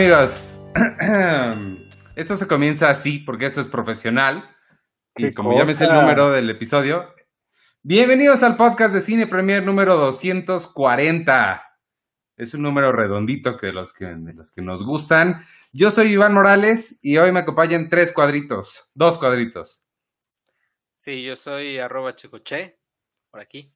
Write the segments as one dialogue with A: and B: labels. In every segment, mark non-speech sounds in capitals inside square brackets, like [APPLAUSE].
A: Amigos. [CLEARS THROAT] Esto se comienza así porque esto es profesional. Y como ya me sé el número del episodio, bienvenidos al podcast de Cine Premier número 240. Es un número redondito que de los que, de los que nos gustan. Yo soy Iván Morales y hoy me acompañan tres cuadritos, dos cuadritos.
B: Sí, yo soy arroba checoche, por aquí.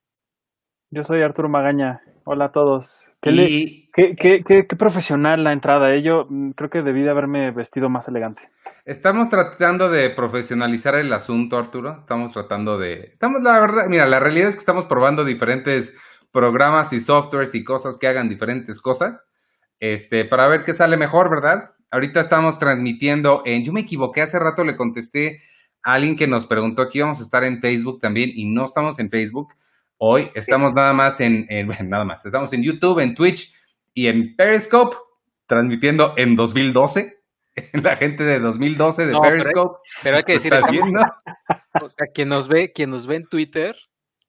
C: Yo soy Arturo Magaña. Hola a todos. Qué, le-
A: Y
C: qué- qué- qué- qué profesional la entrada. Yo mm, creo que debí de haberme vestido más elegante.
A: estamos tratando de profesionalizar el asunto, Arturo. Estamos tratando de... Estamos, la verdad, mira, la realidad es que estamos probando diferentes programas y softwares y cosas que hagan diferentes cosas, este, para ver qué sale mejor, ¿verdad? Ahorita estamos transmitiendo en... Yo me equivoqué, hace rato le contesté a alguien que nos preguntó que íbamos a estar en Facebook también y no estamos en Facebook. Hoy estamos nada más en, en- [LAUGHS] bueno, nada más, estamos en YouTube, en Twitch y en Periscope, transmitiendo en 2012. [LAUGHS] La gente de 2012 de
B: No, pero-
A: Periscope.
B: Pero hay que decir,
A: viendo. [LAUGHS]
B: o sea, quien nos ve, quien nos ve en Twitter,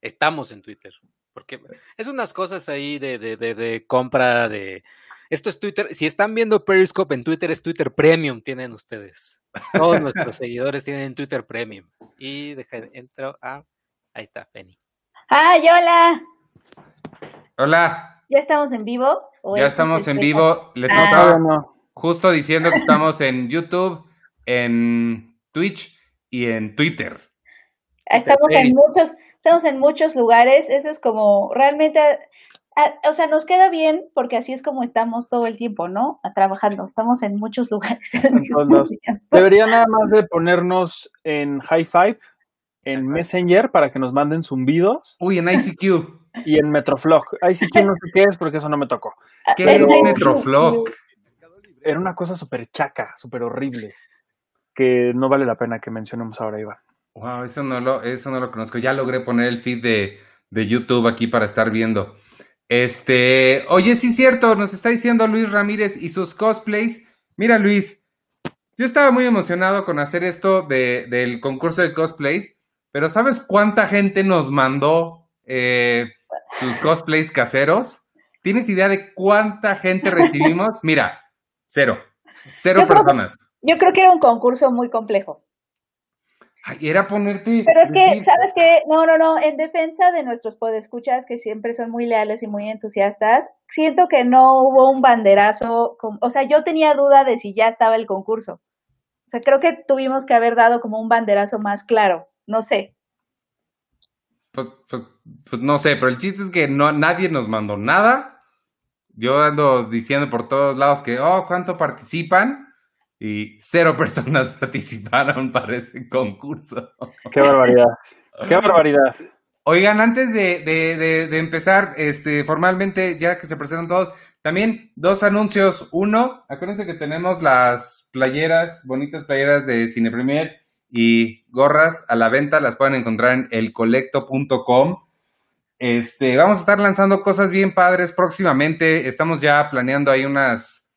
B: estamos en Twitter. Porque es unas cosas ahí de, de, de, de compra de. Esto es Twitter. Si están viendo Periscope en Twitter, es Twitter Premium, tienen ustedes. Todos nuestros seguidores tienen Twitter Premium. Y deja, entro a. Ahí está, Penny.
D: ¡Ay, hola!
A: Hola,
D: ¿Ya estamos en vivo? ¿O
A: ya
D: es
A: estamos en vivo. Les
D: Ah.
A: estaba justo diciendo que estamos en YouTube, en Twitch y en Twitter.
D: Estamos en muchos, estamos en muchos lugares. Eso es como realmente, a- o sea, nos queda bien porque así es como estamos todo el tiempo, ¿no? A- trabajando. Estamos en muchos lugares al mismo.
C: Debería nada más de ponernos en High Five, en Messenger para que nos manden zumbidos
A: Uy, en ICQ.
C: y en Metroflog. Que no sé qué es porque eso no me tocó.
A: ¿Qué es. Metroflog?
C: Era una cosa súper chaca, súper horrible, que no vale la pena que mencionemos ahora, Iván.
A: Wow, eso no lo, eso no lo conozco. Ya logré poner el feed de, de YouTube aquí para estar viendo. Este, oye, sí es cierto, nos está diciendo Luis Ramírez y sus cosplays. Mira, Luis, yo estaba muy emocionado con hacer esto de, del concurso de cosplays, pero ¿sabes cuánta gente nos mandó eh, sus cosplays caseros? ¿Tienes idea de cuánta gente recibimos? [LAUGHS] Mira, cero. Cero
D: Yo creo-
A: personas.
D: Yo creo que era un concurso muy complejo.
A: Ay, era ponerte.
D: Pero es que, ¿sabes qué? No, no, no. En defensa de nuestros podescuchas, que siempre son muy leales y muy entusiastas, siento que no hubo un banderazo. con- o sea, yo tenía duda de si ya estaba el concurso. O sea, creo que tuvimos que haber dado como un banderazo más claro. No sé.
A: Pues, pues, pues no sé, pero el chiste es que no, nadie nos mandó nada. Yo ando diciendo por todos lados que, oh, ¿cuánto participan? Y cero [LAUGHS] personas participaron para ese concurso.
C: Qué barbaridad, [LAUGHS] qué barbaridad.
A: Oigan, antes de, de, de, de empezar este, formalmente, ya que se presentan todos, también dos anuncios. Uno, acuérdense que tenemos las playeras, bonitas playeras de Cine Premier y gorras a la venta, las pueden encontrar en elcolecto.com. Este, vamos a estar lanzando cosas bien padres próximamente. Estamos ya planeando ahí unas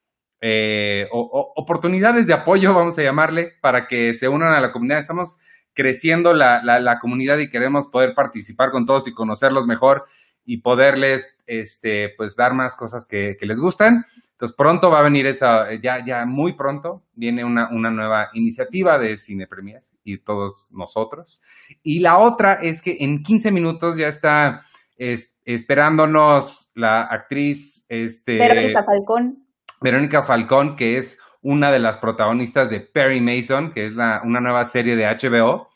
A: eh, oportunidades de apoyo, vamos a llamarle, para que se unan a la comunidad. Estamos creciendo la, la- comunidad y queremos poder participar con todos y conocerlos mejor y poderles este, pues dar más cosas que, que les gustan. Entonces pronto va a venir esa, ya, ya muy pronto viene una, una nueva iniciativa de Cine Premier y todos nosotros. Y la otra es que en 15 minutos ya está es- esperándonos la actriz este,
D: Verónica Falcón.
A: Verónica Falcón, que es una de las protagonistas de Perry Mason, que es la, una nueva serie de HBO.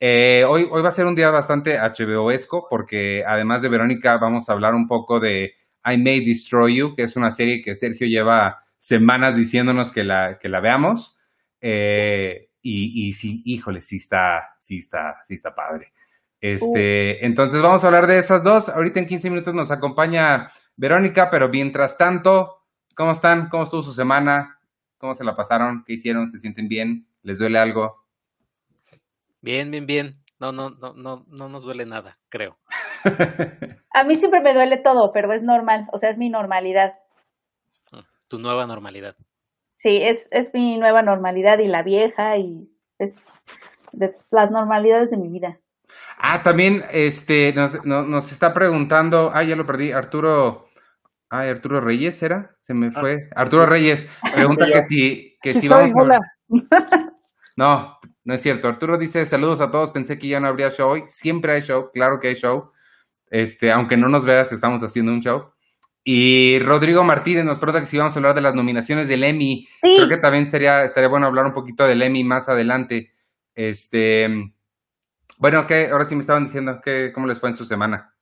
A: Eh, hoy, hoy va a ser un día bastante HBO-esco, porque además de Verónica, vamos a hablar un poco de I May Destroy You, que es una serie que Sergio lleva semanas diciéndonos que la, que la veamos. Eh, y, y sí, híjole, sí está, sí está, sí está padre. Este, entonces vamos a hablar de esas dos. Ahorita en 15 minutos nos acompaña Verónica, pero mientras tanto, ¿Cómo están? ¿Cómo estuvo su semana? ¿Cómo se la pasaron? ¿Qué hicieron? ¿Se sienten bien? ¿Les duele algo?
B: Bien, bien, bien. No, no, no, no, no nos duele nada, creo. [LAUGHS]
D: A mí siempre me duele todo, pero es normal. O sea, es mi normalidad.
B: Tu nueva normalidad.
D: Sí, es, es mi nueva normalidad y la vieja y es de las normalidades de mi vida.
A: Ah, también este, nos, no- nos está preguntando, ah, ya lo perdí, Arturo, Ay, Arturo Reyes era, se me
C: Ah.
A: fue. Arturo Reyes pregunta que si, que si vamos a... [LAUGHS] No, no es cierto. Arturo dice saludos a todos. Pensé que ya no habría show hoy. Siempre hay show, claro que hay show. Este, aunque no nos veas, estamos haciendo un show. Y Rodrigo Martínez nos pregunta que si vamos a hablar de las nominaciones del Emmy.
D: Sí,
A: Creo que también sería, estaría bueno hablar un poquito del Emmy más adelante. Este, bueno, ¿qué? Ahora sí me estaban diciendo que cómo les fue en su semana.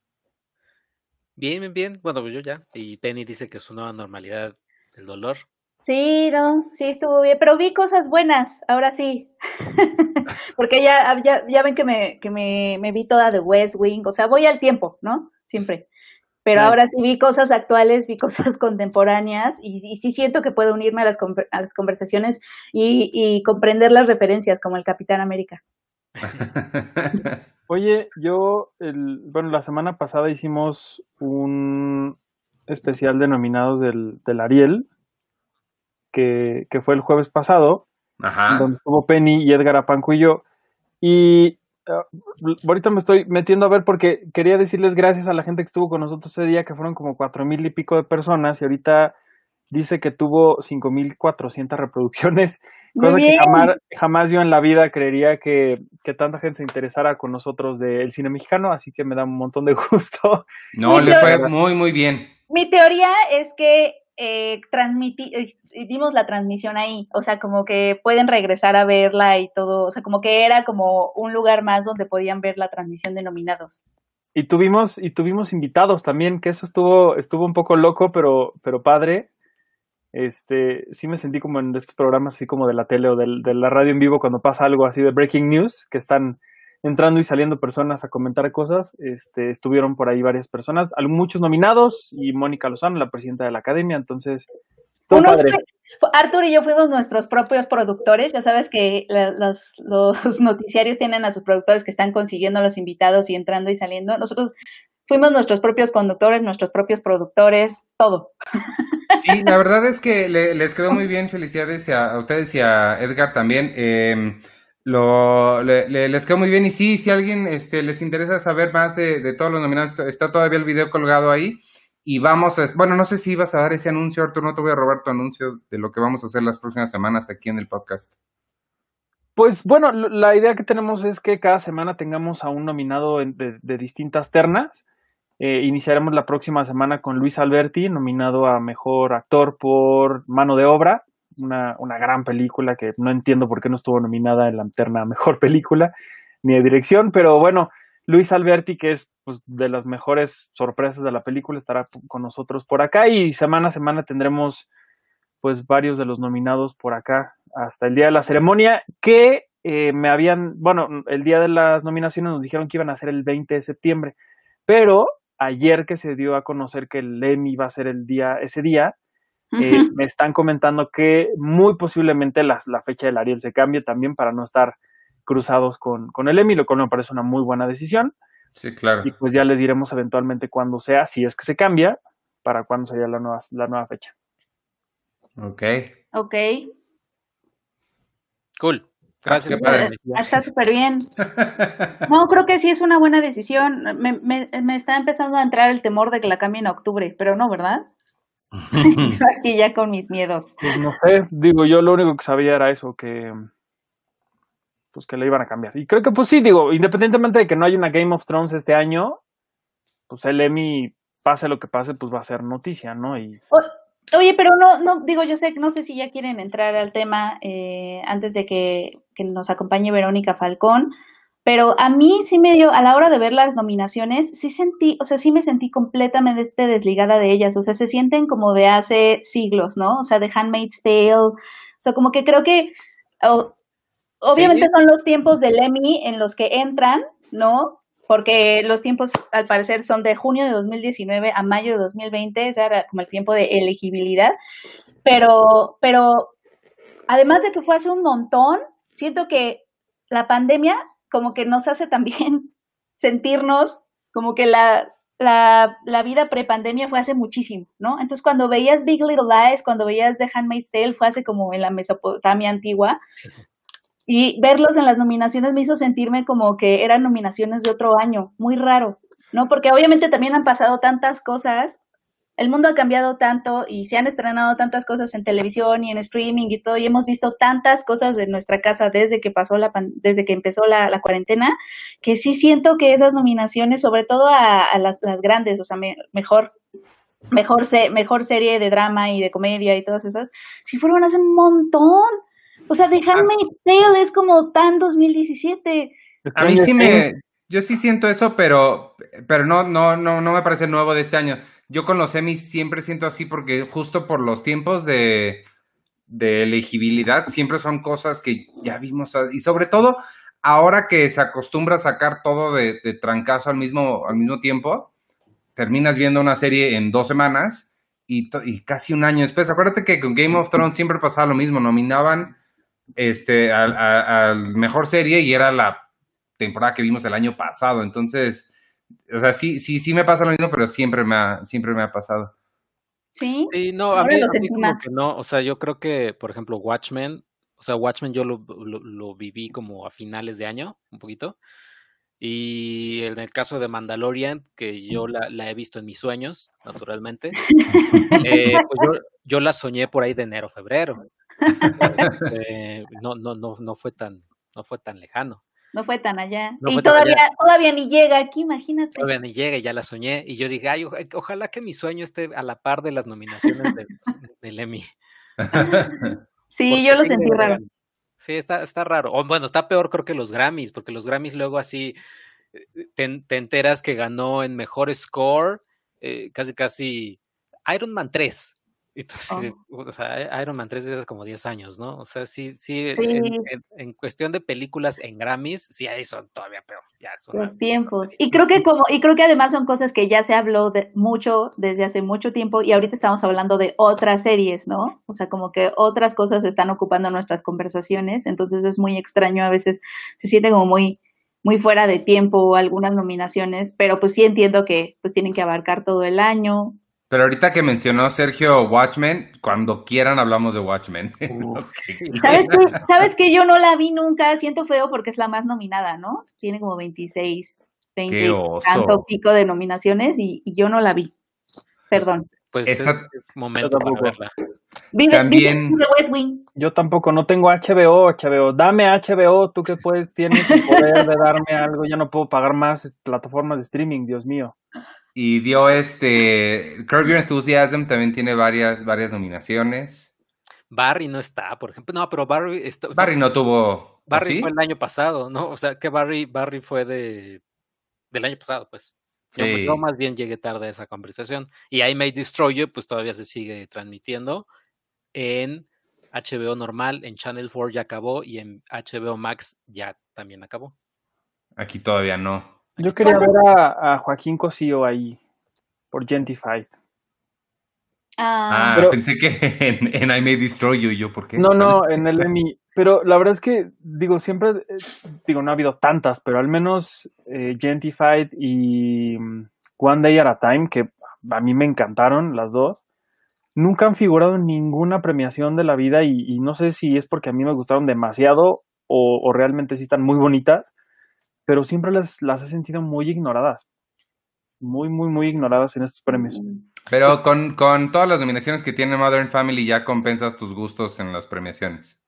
B: Bien, bien, bien. Bueno, pues yo ya. Y Penny dice que su nueva normalidad del dolor.
D: sí, no, sí estuvo bien, pero vi cosas buenas, ahora sí. [LAUGHS] Porque ya, ya, ya ven que, me, que me, me vi toda de West Wing, o sea, voy al tiempo, ¿no? Siempre. Pero
C: Claro.
D: ahora sí vi cosas actuales, vi cosas [LAUGHS] contemporáneas y, y sí siento que puedo unirme a las, conver- a las conversaciones y, y comprender las referencias como el Capitán América. [LAUGHS]
C: Oye, yo, el, bueno, la semana pasada hicimos un especial de nominados del, del Ariel, que, que fue el jueves pasado,
A: Ajá.
C: donde estuvo Penny y Edgar Apanco y yo. Y ah, ahorita me estoy metiendo a ver porque quería decirles gracias a la gente que estuvo con nosotros ese día, que fueron como cuatro mil y pico de personas, y ahorita dice que tuvo cinco mil cuatrocientas reproducciones,
D: Muy
C: cosa que
D: bien.
C: jamás, jamás yo en la vida creería que, que tanta gente se interesara con nosotros del cine mexicano, así que me da un montón de [LAUGHS] gusto.
A: No, le
D: bien.
A: fue muy, muy bien.
D: Mi teoría es que eh, eh, dimos la transmisión ahí, o sea, como que pueden regresar a verla y todo, o sea, como que era como un lugar más donde podían ver la transmisión de nominados.
C: Y tuvimos, y tuvimos invitados también, que eso estuvo, estuvo un poco loco, pero, pero padre. Este, sí me sentí como en estos programas así como de la tele o de, la radio en vivo cuando pasa algo así de breaking news, que están entrando y saliendo personas a comentar cosas. Este, estuvieron por ahí varias personas, muchos nominados, y Mónica Lozano, la presidenta de la academia, entonces, todo
D: Unos
C: padre.
D: fue- Arthur y yo fuimos nuestros propios productores, ya sabes que la- los, los [LAUGHS] noticiarios tienen a sus productores que están consiguiendo a los invitados y entrando y saliendo. Nosotros fuimos nuestros propios conductores, nuestros propios productores, todo. [LAUGHS]
A: Sí, la verdad es que le- les quedó muy bien. Felicidades a, a ustedes y a Edgar también. Eh, lo, le- le- les quedó muy bien. Y sí, si alguien este, les interesa saber más de, de todos los nominados, está- todavía el video colgado ahí. Y vamos a, bueno, no sé si ibas a dar ese anuncio, Artur, no te voy a robar tu anuncio de lo que vamos a hacer las próximas semanas aquí en el podcast.
C: Pues bueno, la idea que tenemos es que cada semana tengamos a un nominado de, de distintas ternas. Eh, iniciaremos la próxima semana con Luis Alberti, nominado a Mejor Actor por Mano de Obra, una, una gran película que no entiendo por qué no estuvo nominada en la terna a [LAUGHS] Mejor Película ni de Dirección, pero bueno, Luis Alberti, que es pues, de las mejores sorpresas de la película, estará con nosotros por acá y semana a semana tendremos pues varios de los nominados por acá hasta el día de la ceremonia que eh, me habían, bueno, el día de las nominaciones nos dijeron que iban a ser el 20 de septiembre, pero ayer que se dio a conocer que el Emmy iba a ser el día, ese día, eh,
D: Ujú.
C: me están comentando que muy posiblemente la, la fecha del Ariel se cambie también para no estar cruzados con, con el Emmy, lo cual me parece una muy buena decisión.
A: Sí, claro.
C: Y pues ya les diremos eventualmente cuándo sea, si es que se cambia, para cuándo sería la nueva, la nueva fecha.
A: Ok.
D: Ok,
B: Cool. Gracias.
A: padre.
B: Penny.
D: está súper bien. [LAUGHS] No, creo que sí es una buena decisión. Me, me, me está empezando a entrar el temor de que la cambien a octubre, pero no, ¿verdad? [LAUGHS] Yo aquí ya con mis miedos.
C: Pues no sé, digo, yo lo único que sabía era eso, que pues que le iban a cambiar. Y creo que pues sí, digo, independientemente de que no haya una Game of Thrones este año, pues el Emmy, pase lo que pase, pues va a ser noticia, ¿no? Y
D: O- Oye, pero no, no, digo, yo sé, no sé si ya quieren entrar al tema eh, antes de que, que nos acompañe Verónica Falcón, pero a mí sí me dio, a la hora de ver las nominaciones, sí sentí, o sea, sí me sentí completamente desligada de ellas, o sea, se sienten como de hace siglos, ¿no? O sea, de Handmaid's Tale, o sea, como que creo que, obviamente
B: Sí.
D: son los tiempos del Emmy en los que entran, ¿no? Porque los tiempos, al parecer, son de junio de 2019 a mayo de 2020, ese era como el tiempo de elegibilidad. Pero, pero además de que fue hace un montón, siento que la pandemia como que nos hace también [LAUGHS] sentirnos como que la, la, la vida prepandemia fue hace muchísimo, ¿no? Entonces cuando veías Big Little Lies, cuando veías The Handmaid's Tale, fue hace como en la Mesopotamia antigua. Y verlos en las nominaciones me hizo sentirme como que eran nominaciones de otro año, muy raro, ¿no? Porque obviamente también han pasado tantas cosas el mundo ha cambiado tanto y se han estrenado tantas cosas en televisión y en streaming y todo, y hemos visto tantas cosas en nuestra casa desde que pasó la desde que empezó la, cuarentena, que sí siento que esas nominaciones, sobre todo a, las, las, grandes, o sea, mejor mejor mejor serie de drama y de comedia y todas esas, si fueron hace un montón. O sea, The Handmaid's Tale es como tan 2017.
A: A mí sí me, yo sí siento eso, pero, pero no, no, no, no me parece nuevo de este año. Yo con los semis siempre siento así porque justo por los tiempos de, de elegibilidad siempre son cosas que ya vimos y sobre todo ahora que se acostumbra a sacar todo de, de trancazo al mismo, al mismo tiempo, terminas viendo una serie en dos semanas y, y, casi un año después. Acuérdate que con Game of Thrones siempre pasaba lo mismo, nominaban este al, al mejor serie y era la temporada que vimos el año pasado. Entonces, o sea, sí, sí, sí me pasa lo mismo, pero siempre me ha, siempre me ha pasado.
D: Sí.
B: Sí, no, a mí, como que no, o sea, yo creo que, por ejemplo, Watchmen, o sea, Watchmen yo lo, lo, viví como a finales de año, un poquito. Y en el caso de Mandalorian, que yo la, la he visto en mis sueños, naturalmente, [LAUGHS] eh, pues yo, yo, la soñé por ahí de enero, febrero. [LAUGHS] Eh, no, no, no, no fue tan, no fue tan lejano.
D: No fue tan allá. y todavía, todavía ni llega aquí, imagínate.
B: Todavía ni llega y ya la soñé. Y yo dije, ay, ojalá que mi sueño esté a la par de las nominaciones [LAUGHS] del, Emmy. [LAUGHS]
D: sí, yo lo sentí raro.
B: Sí, está, está raro. O bueno, está peor creo que los Grammys, porque los Grammys luego así eh, te, enteras que ganó en mejor score, eh, casi casi Iron Man 3. Entonces, oh. o sea, Iron Man 3 desde hace como 10 años, ¿no? O sea, sí, sí, En, cuestión de películas en Grammys, sí, ahí son todavía peor. Ya son
D: Los tiempos. Y creo que como, y creo que además son cosas que ya se habló de mucho desde hace mucho tiempo y ahorita estamos hablando de otras series, ¿no? O sea, como que otras cosas están ocupando nuestras conversaciones, entonces es muy extraño, a veces se siente como muy, muy fuera de tiempo algunas nominaciones, pero pues sí entiendo que pues tienen que abarcar todo el año,
A: pero ahorita que mencionó Sergio Watchmen, cuando quieran hablamos de Watchmen. [LAUGHS]
D: ¿Sabes qué? ¿Sabes que Yo no la vi nunca, siento feo porque es la más nominada, ¿no? Tiene como 26, 20 tanto pico de nominaciones y, yo no la vi. Perdón.
B: Pues, es momento para verla.
A: También...
C: West Wing. Yo tampoco, no tengo HBO, HBO. Dame HBO, tú que puedes, tienes el poder de darme algo. Ya no puedo pagar más plataformas de streaming, Dios mío
A: y dio este Curb Your Enthusiasm también tiene varias varias nominaciones.
B: Barry no está, por ejemplo. No, pero Barry
A: Barry no tuvo
B: Barry fue el año pasado, ¿no? O sea, que Barry Barry fue de del año pasado, pues. Yo, más bien llegué tarde a esa conversación. Y I May Destroy You, pues todavía se sigue transmitiendo en HBO normal, en Channel 4 ya acabó y en HBO Max ya también acabó.
A: Aquí todavía no.
C: Yo quería ver a, Joaquín Cosío ahí, por Gentified.
A: Ah, ah pensé que en, I May Destroy You, yo, ¿por qué?
C: No, no, en el Emmy. Pero la verdad es que, digo, siempre, eh, digo, no ha habido tantas, pero al menos eh, Gentified y mm, One Day at a Time, que a mí me encantaron las dos, nunca han figurado en ninguna premiación de la vida y, no sé si es porque a mí me gustaron demasiado o, o realmente sí están muy bonitas, pero siempre las, las he sentido muy ignoradas. Muy, muy, muy ignoradas en estos premios.
A: Pero con, con todas las nominaciones que tiene Modern Family ya compensas tus gustos en las premiaciones.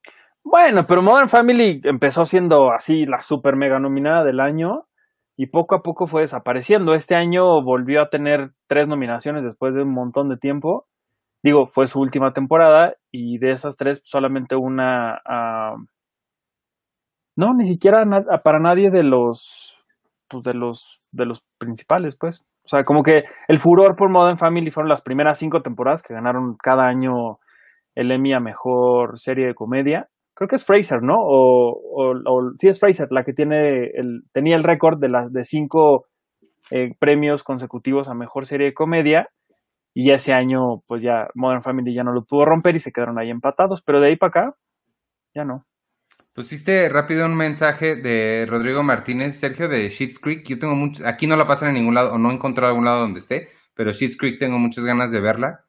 C: Bueno, pero Modern Family empezó siendo así la super mega nominada del año y poco a poco fue desapareciendo. Este año volvió a tener tres nominaciones después de un montón de tiempo. Digo, fue su última temporada y de esas tres solamente una no, ni siquiera para nadie de los, pues de los, de los principales, pues. O sea, como que el furor por Modern Family fueron las primeras cinco temporadas que ganaron cada año el Emmy a mejor serie de comedia. Creo que es Fraser, ¿no? O, o, sí es Fraser la que tiene el, tenía el récord de las de cinco eh, premios consecutivos a mejor serie de comedia. Y ese año, pues ya Modern Family ya no lo pudo romper y se quedaron ahí empatados. Pero de ahí para acá, ya no.
A: Pusiste rápido un mensaje de Rodrigo Martínez, Sergio de Sheets Creek. Yo tengo mucho, aquí no la pasan en ningún lado, o no he encontrado algún lado donde esté, pero Sheets Creek tengo muchas ganas de verla.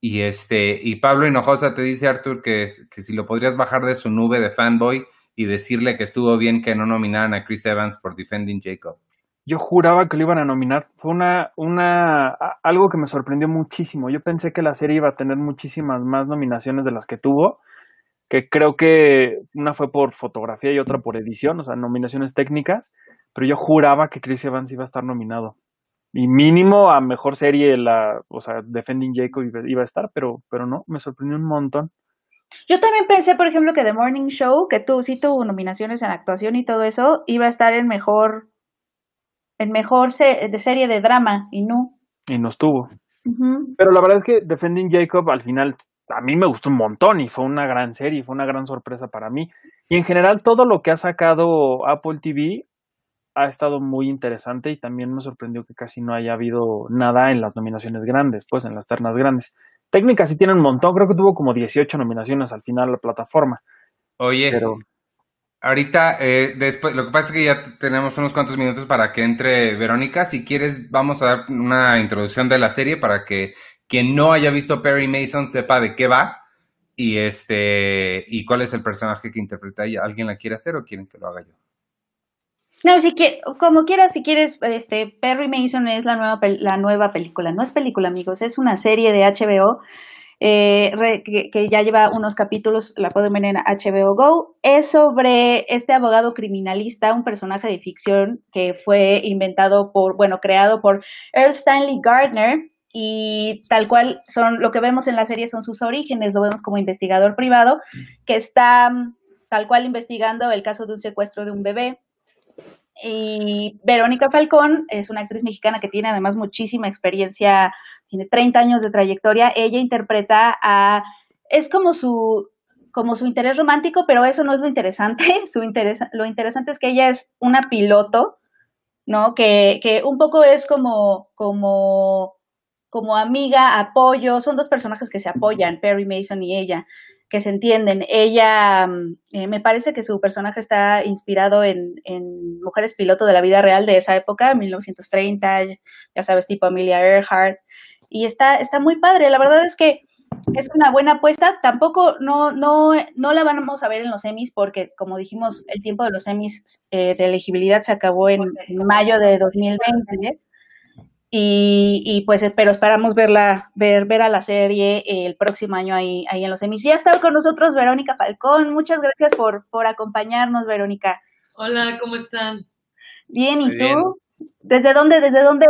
A: Y este, y Pablo Hinojosa te dice, Arthur, que, que si lo podrías bajar de su nube de fanboy y decirle que estuvo bien que no nominaran a Chris Evans por Defending Jacob.
C: yo juraba que lo iban a nominar. Fue una, una, algo que me sorprendió muchísimo. Yo pensé que la serie iba a tener muchísimas más nominaciones de las que tuvo, que creo que una fue por fotografía y otra por edición, o sea, nominaciones técnicas, pero yo juraba que Chris Evans iba a estar nominado. Y mínimo a mejor serie, la, o sea, Defending Jacob iba a estar, pero, pero no, me sorprendió un montón.
D: Yo también pensé, por ejemplo, que The Morning Show, que tú sí tuvo nominaciones en actuación y todo eso, iba a estar en mejor, en mejor de serie de drama, y no.
C: Y no estuvo. Pero la verdad es que Defending Jacob al final a mí me gustó un montón y fue una gran serie, fue una gran sorpresa para mí. Y en general todo lo que ha sacado Apple TV ha estado muy interesante y también me sorprendió que casi no haya habido nada en las nominaciones grandes, pues en las ternas grandes. Técnicas sí tienen un montón, creo que tuvo como 18 nominaciones al final la plataforma.
A: Oye, pero... ahorita, eh, después, lo que pasa es que ya tenemos unos cuantos minutos para que entre Verónica. Si quieres, vamos a dar una introducción de la serie para que quien no haya visto Perry Mason sepa de qué va y este y cuál es el personaje que interpreta ella. ¿Alguien la quiere hacer o quieren que lo haga yo?
D: No, sí que, como quieras, si quieres, este, Perry Mason es la nueva, la nueva película. No es película, amigos, es una serie de HBO eh, que, ya lleva unos capítulos, la pueden ver en HBO Go. Es sobre este abogado criminalista, un personaje de ficción que fue inventado por, bueno, creado por Earl Stanley Gardner. Y tal cual son lo que vemos en la serie son sus orígenes, lo vemos como investigador privado que está tal cual investigando el caso de un secuestro de un bebé y Verónica Falcón es una actriz mexicana que tiene además muchísima experiencia, tiene 30 años de trayectoria. Ella interpreta a, es como su, como su interés romántico, pero eso no es lo interesante. [LAUGHS] Su interés, lo interesante es que ella es una piloto, ¿no? Que, que un poco es como, como, como amiga, apoyo. Son dos personajes que se apoyan, Perry Mason y ella que se entienden. Ella, mm, eh, me parece que su personaje está inspirado en, mujeres piloto de la vida real de esa época, 1930, ya sabes, tipo Amelia Earhart. Y está, está muy padre. La verdad es que es una buena apuesta. Tampoco no, no, no la vamos a ver en los Emmys porque, como dijimos, el tiempo de los Emmys eh, de elegibilidad se acabó en, en mayo de 2020. Y, y, pues pero esperamos verla, ver, ver a la serie el próximo año ahí, ahí en los emis. Ya está con nosotros Verónica Falcón. Muchas gracias por, por acompañarnos, Verónica.
E: Hola, ¿cómo están?
D: Bien, ¿y tú? ¿Desde dónde, desde dónde,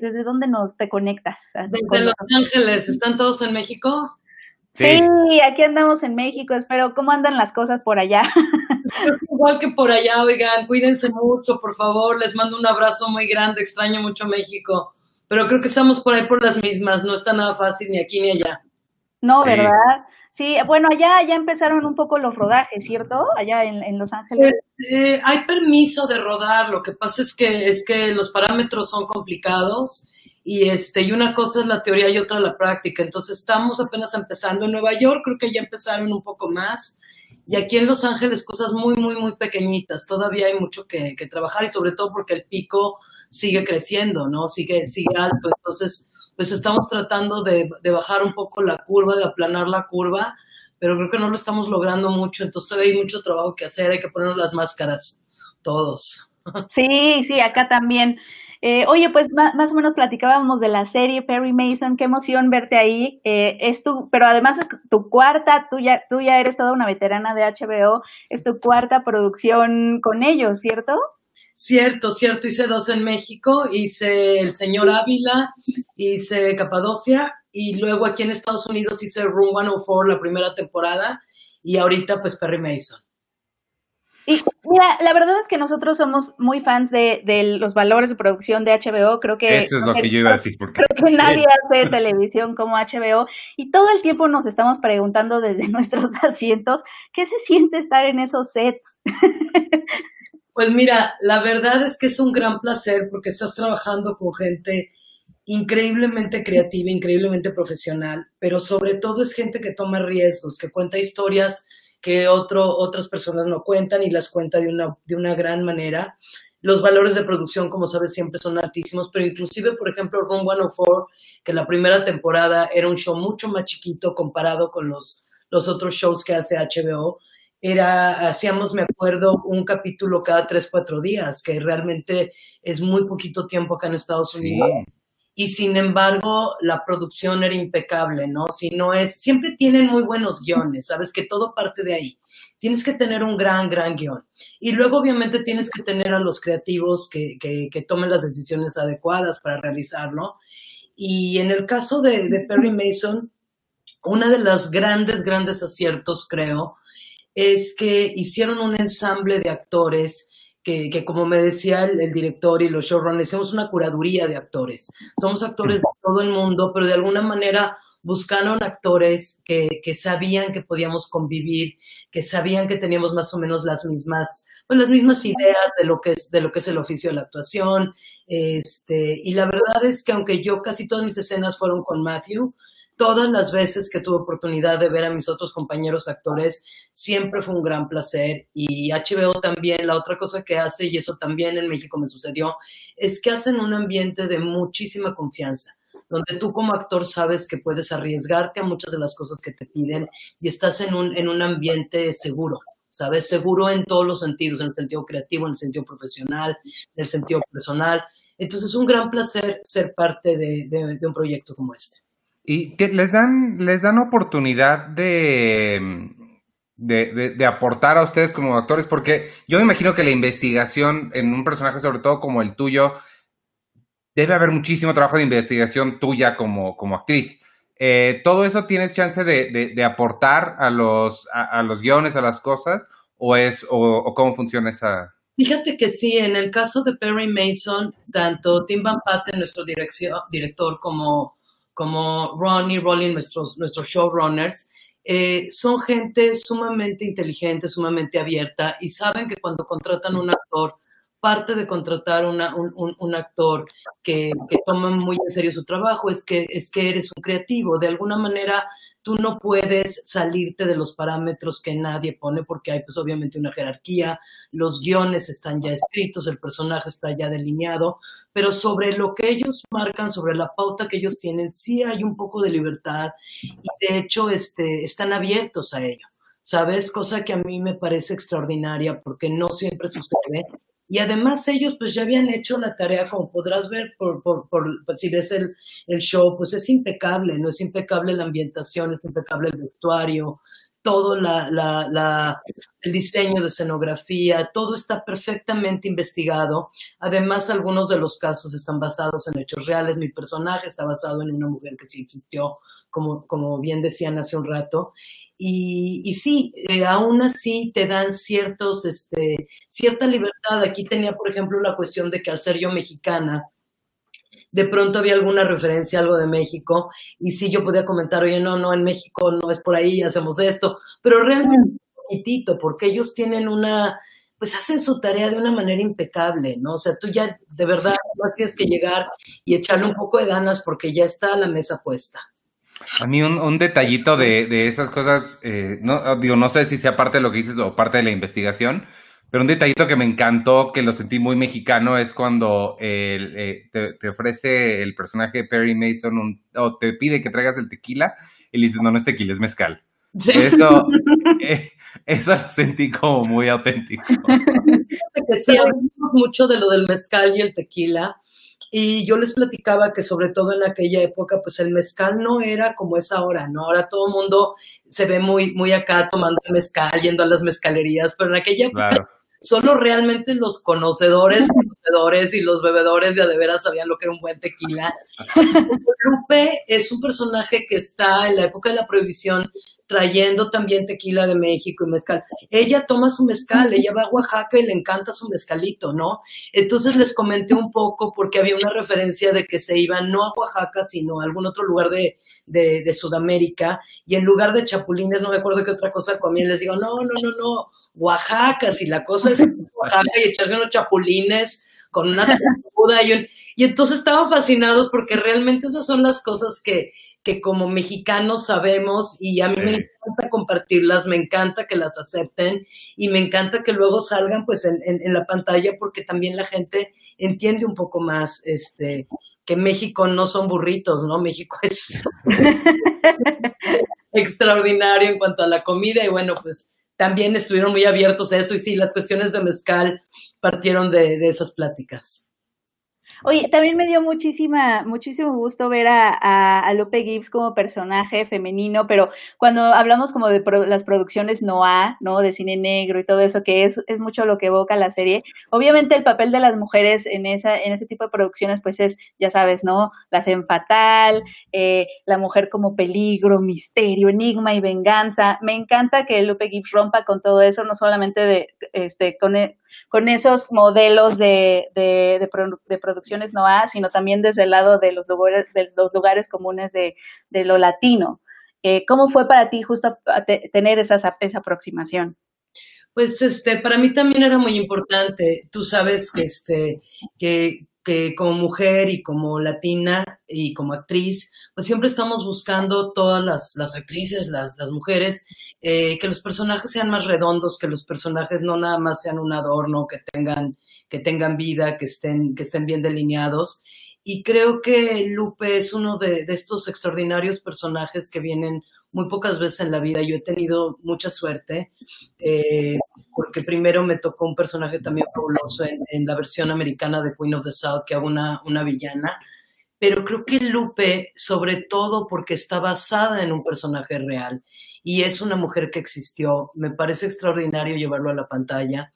D: desde dónde nos te conectas?
E: Desde Los Ángeles. ¿Están todos en México?
D: Sí. aquí andamos en México. Espero, ¿cómo andan las cosas por allá?
E: Igual que por allá, oigan, cuídense mucho, por favor. Les mando un abrazo muy grande. Extraño mucho México pero creo que estamos por ahí por las mismas, no está nada fácil ni aquí ni allá.
D: No, ¿verdad? Sí, bueno, allá ya empezaron un poco los rodajes, ¿cierto? Allá en, Los Ángeles.
E: Eh, hay permiso de rodar, lo que pasa es que es que los parámetros son complicados y este y una cosa es la teoría y otra la práctica. Entonces estamos apenas empezando en Nueva York, creo que ya empezaron un poco más y aquí en Los Ángeles cosas muy muy muy pequeñitas. Todavía hay mucho que, que trabajar y sobre todo porque el pico sigue creciendo, ¿no? Sigue, sigue alto. Entonces, pues estamos tratando de, bajar un poco la curva, de aplanar la curva, pero creo que no lo estamos logrando mucho. Entonces, todavía hay mucho trabajo que hacer, hay que ponernos las máscaras, todos.
D: Sí, sí, acá también. Eh, oye, pues más, o menos platicábamos de la serie Perry Mason, qué emoción verte ahí. Eh, es tu, pero además es tu cuarta, tú ya, tú ya eres toda una veterana de HBO, es tu cuarta producción con ellos, ¿cierto?
E: Cierto, cierto, hice dos en México, hice El Señor Ávila, hice Capadocia y luego aquí en Estados Unidos hice Room 104 la primera temporada y ahorita pues Perry Mason.
D: Y mira, la verdad es que nosotros somos muy fans de, los valores de producción de HBO. Creo que.
A: Eso es lo que yo iba a decir. Porque,
D: creo que nadie hace televisión como HBO. Y todo el tiempo nos estamos preguntando desde [LAUGHS] nuestros asientos qué se siente estar en esos sets.
E: Pues mira, la verdad es que es un gran placer porque estás trabajando con gente increíblemente creativa, increíblemente profesional, pero sobre todo es gente que toma riesgos, que cuenta historias que otro, otras personas no cuentan y las cuenta de una, de una gran manera. Los valores de producción, como sabes, siempre son altísimos, pero inclusive, por ejemplo, Room 104, que la primera temporada era un show mucho más chiquito comparado con los, los otros shows que hace HBO, era, hacíamos, me acuerdo, un capítulo cada tres, cuatro días, que realmente es muy poquito tiempo acá en Estados Unidos. Y sin embargo, la producción era impecable, ¿no? Si no es, siempre tienen muy buenos guiones, sabes que todo parte de ahí. Tienes que tener un gran, gran guion. Y luego, obviamente, tienes que tener a los creativos que, que, tomen las decisiones adecuadas para realizarlo. Y en el caso de, de Perry Mason, una de los grandes, grandes aciertos, creo, es que hicieron un ensamble de actores que, como me decía el, el, director y los showrunners, hacemos una curaduría de actores. Somos actores de todo el mundo, pero de alguna manera buscaron actores que, que, sabían que podíamos convivir, que sabían que teníamos más o menos las mismas, pues las mismas ideas de lo que es, de lo que es el oficio de la actuación. Este, y la verdad es que aunque yo casi todas mis escenas fueron con Matthew, todas las veces que tuve oportunidad de ver a mis otros compañeros actores, siempre fue un gran placer. Y HBO también, la otra cosa que hace, y eso también en México me sucedió, es que hacen un ambiente de muchísima confianza donde tú como actor sabes que puedes arriesgarte a muchas de las cosas que te piden y estás en un, en un ambiente seguro, ¿sabes? Seguro en todos los sentidos, en el sentido creativo, en el sentido profesional, en el sentido personal. Entonces es un gran placer ser parte de, de, de un proyecto como este.
A: Y que les dan, les dan oportunidad de, de, de, aportar a ustedes como actores, porque yo me imagino que la investigación en un personaje, sobre todo como el tuyo, debe haber muchísimo trabajo de investigación tuya como, como actriz. Eh, ¿Todo eso tienes chance de, de aportar a los, a, los guiones, a las cosas? ¿O, es, o cómo funciona esa,
E: Fíjate que sí, en el caso de Perry Mason, tanto Tim Van Patten, nuestro dirección, director, como como Ron y Rolling, nuestros, nuestros showrunners, eh, son gente sumamente inteligente, sumamente abierta y saben que cuando contratan un actor, parte de contratar un, actor que, que, toma muy en serio su trabajo es que, es que eres un creativo. De alguna manera, tú no puedes salirte de los parámetros que nadie pone porque hay pues obviamente una jerarquía, los guiones están ya escritos, el personaje está ya delineado, pero sobre lo que ellos marcan, sobre la pauta que ellos tienen, sí hay un poco de libertad y de hecho este, están abiertos a ello. ¿Sabes? Cosa que a mí me parece extraordinaria porque no siempre sucede y además ellos pues ya habían hecho la tarea, como podrás ver por, pues, si ves el, el, show, pues es impecable, ¿no? Es impecable la ambientación, es impecable el vestuario, todo la, la, la, el diseño de escenografía, todo está perfectamente investigado. Además, algunos de los casos están basados en hechos reales. Mi personaje está basado en una mujer que sí existió, como, como bien decían hace un rato. Y, y sí, eh, aún así te dan ciertos, este, cierta libertad. Aquí tenía, por ejemplo, la cuestión de que al ser yo mexicana, de pronto había alguna referencia a algo de México y sí yo podía comentar, oye, no, no, en México no es por ahí, hacemos esto, pero realmente un poquitito, porque ellos tienen una, pues hacen su tarea de una manera impecable, ¿no? O sea, tú ya de verdad no tienes que llegar y echarle un poco de ganas porque ya está la mesa puesta.
A: A mí un, un detallito de, de, esas cosas, eh, no, digo, no sé si sea parte de lo que dices o parte de la investigación, pero un detallito que me encantó, que lo sentí muy mexicano, es cuando el, eh, te, te, ofrece el personaje de Perry Mason un, o te pide que traigas el tequila y le dices, no, no es tequila, es mezcal. Sí. Eso, [LAUGHS] eh, eso lo sentí como muy auténtico.
E: Sí, hablamos mucho de lo del mezcal y el tequila. Y yo les platicaba que sobre todo en aquella época, pues el mezcal no era como es ahora, ¿no? Ahora todo el mundo se ve muy, muy acá tomando el mezcal, yendo a las mezcalerías, pero en aquella época claro. solo realmente los conocedores, conocedores y los bebedores ya de veras sabían lo que era un buen tequila. [LAUGHS] Lupe es un personaje que está en la época de la prohibición trayendo también tequila de México y mezcal. Ella toma su mezcal, ella va a Oaxaca y le encanta su mezcalito, ¿no? Entonces les comenté un poco porque había una referencia de que se iban no a Oaxaca, sino a algún otro lugar de, de, de Sudamérica y en lugar de chapulines, no me acuerdo qué otra cosa comían, les digo, no, no, no, no, Oaxaca, si la cosa es Oaxaca y echarse unos chapulines con una y, un, y entonces estaban fascinados porque realmente esas son las cosas que, que como mexicanos sabemos y a mí sí. me encanta compartirlas, me encanta que las acepten y me encanta que luego salgan pues en, en, en, la pantalla porque también la gente entiende un poco más este que México no son burritos, ¿no? México es [LAUGHS] extraordinario en cuanto a la comida y bueno, pues también estuvieron muy abiertos a eso y sí, las cuestiones de mezcal partieron de, de esas pláticas.
D: Oye, también me dio muchísima, muchísimo gusto ver a, a, Lupe Gibbs como personaje femenino, pero cuando hablamos como de las producciones Noah, ¿no? De cine negro y todo eso, que es, es mucho lo que evoca la serie, obviamente el papel de las mujeres en esa, en ese tipo de producciones, pues es, ya sabes, ¿no? La femme fatal, eh, la mujer como peligro, misterio, enigma y venganza. Me encanta que Lupe Gibbs rompa con todo eso, no solamente de, este, con, con esos modelos de, de, de, producciones NOA, sino también desde el lado de los lugares, de comunes de, de lo latino. Eh, ¿Cómo fue para ti justo tener esa, esa aproximación?
E: Pues este, para mí también era muy importante. Tú sabes que, este, que que como mujer y como latina y como actriz, pues siempre estamos buscando todas las, actrices, las, las mujeres, eh, que los personajes sean más redondos, que los personajes no nada más sean un adorno, que tengan, que tengan vida, que estén, que estén bien delineados. Y creo que Lupe es uno de, de estos extraordinarios personajes que vienen muy pocas veces en la vida. Yo he tenido mucha suerte, eh, porque primero me tocó un personaje también fabuloso en, la versión americana de Queen of the South, que hago una, una villana. Pero creo que Lupe, sobre todo porque está basada en un personaje real y es una mujer que existió, me parece extraordinario llevarlo a la pantalla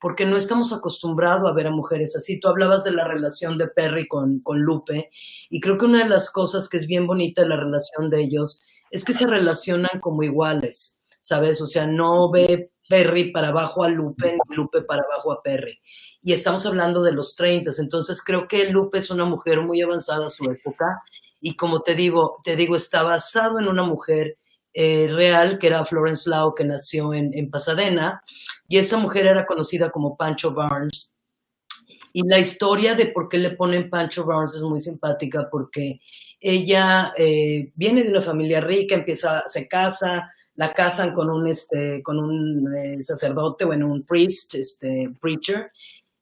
E: porque no estamos acostumbrados a ver a mujeres así. Tú hablabas de la relación de Perry con, con Lupe, y creo que una de las cosas que es bien bonita de la relación de ellos es que se relacionan como iguales, ¿sabes? O sea, no ve Perry para abajo a Lupe, ni Lupe para abajo a Perry. Y estamos hablando de los 30, entonces creo que Lupe es una mujer muy avanzada a su época y como te digo, te digo, está basado en una mujer eh, real que era Florence Lau, que nació en, en Pasadena, y esta mujer era conocida como Pancho Barnes. Y la historia de por qué le ponen Pancho Barnes es muy simpática porque ella eh, viene de una familia rica, empieza, se casa, la casan con un, este, con un eh, sacerdote, bueno, un priest, este, preacher,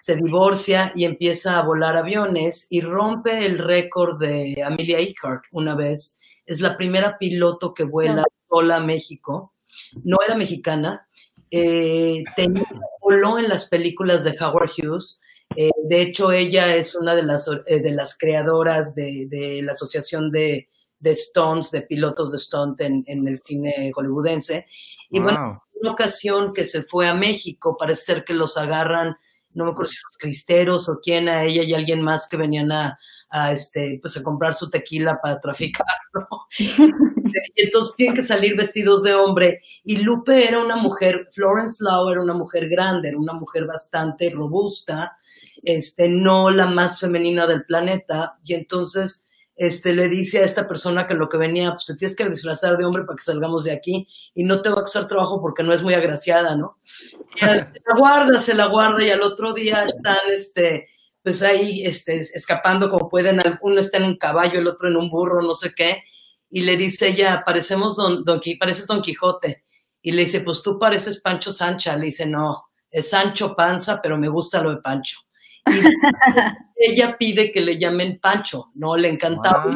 E: se divorcia y empieza a volar aviones y rompe el récord de Amelia Earhart una vez. Es la primera piloto que vuela sola a México. No era mexicana. Eh, voló en las películas de Howard Hughes eh, de hecho, ella es una de las, eh, de las creadoras de, la Asociación de, Stones, de pilotos de Stunt en, el cine hollywoodense. Y bueno, una ocasión que se fue a México, parece ser que los agarran, no me acuerdo si los cristeros o quién, a ella y alguien más que venían a, este, pues a comprar su tequila para traficarlo. [LAUGHS] [LAUGHS] y entonces tienen que salir vestidos de hombre. Y Lupe era una mujer, Florence Lau era una mujer grande, era una mujer bastante robusta, este, no la más femenina del planeta, y entonces este, le dice a esta persona que lo que venía, pues te tienes que disfrazar de hombre para que salgamos de aquí y no te va a costar trabajo porque no es muy agraciada, ¿no? se la guarda, se la guarda y al otro día están, este, pues ahí, este, escapando como pueden, uno está en un caballo, el otro en un burro, no sé qué, y le dice ella, parecemos don, don, pareces Don Quijote, y le dice, pues tú pareces Pancho Sancha, le dice, no, es Sancho Panza, pero me gusta lo de Pancho. Y [LAUGHS] ella pide que le llamen Pancho, ¿no? Le encantaba.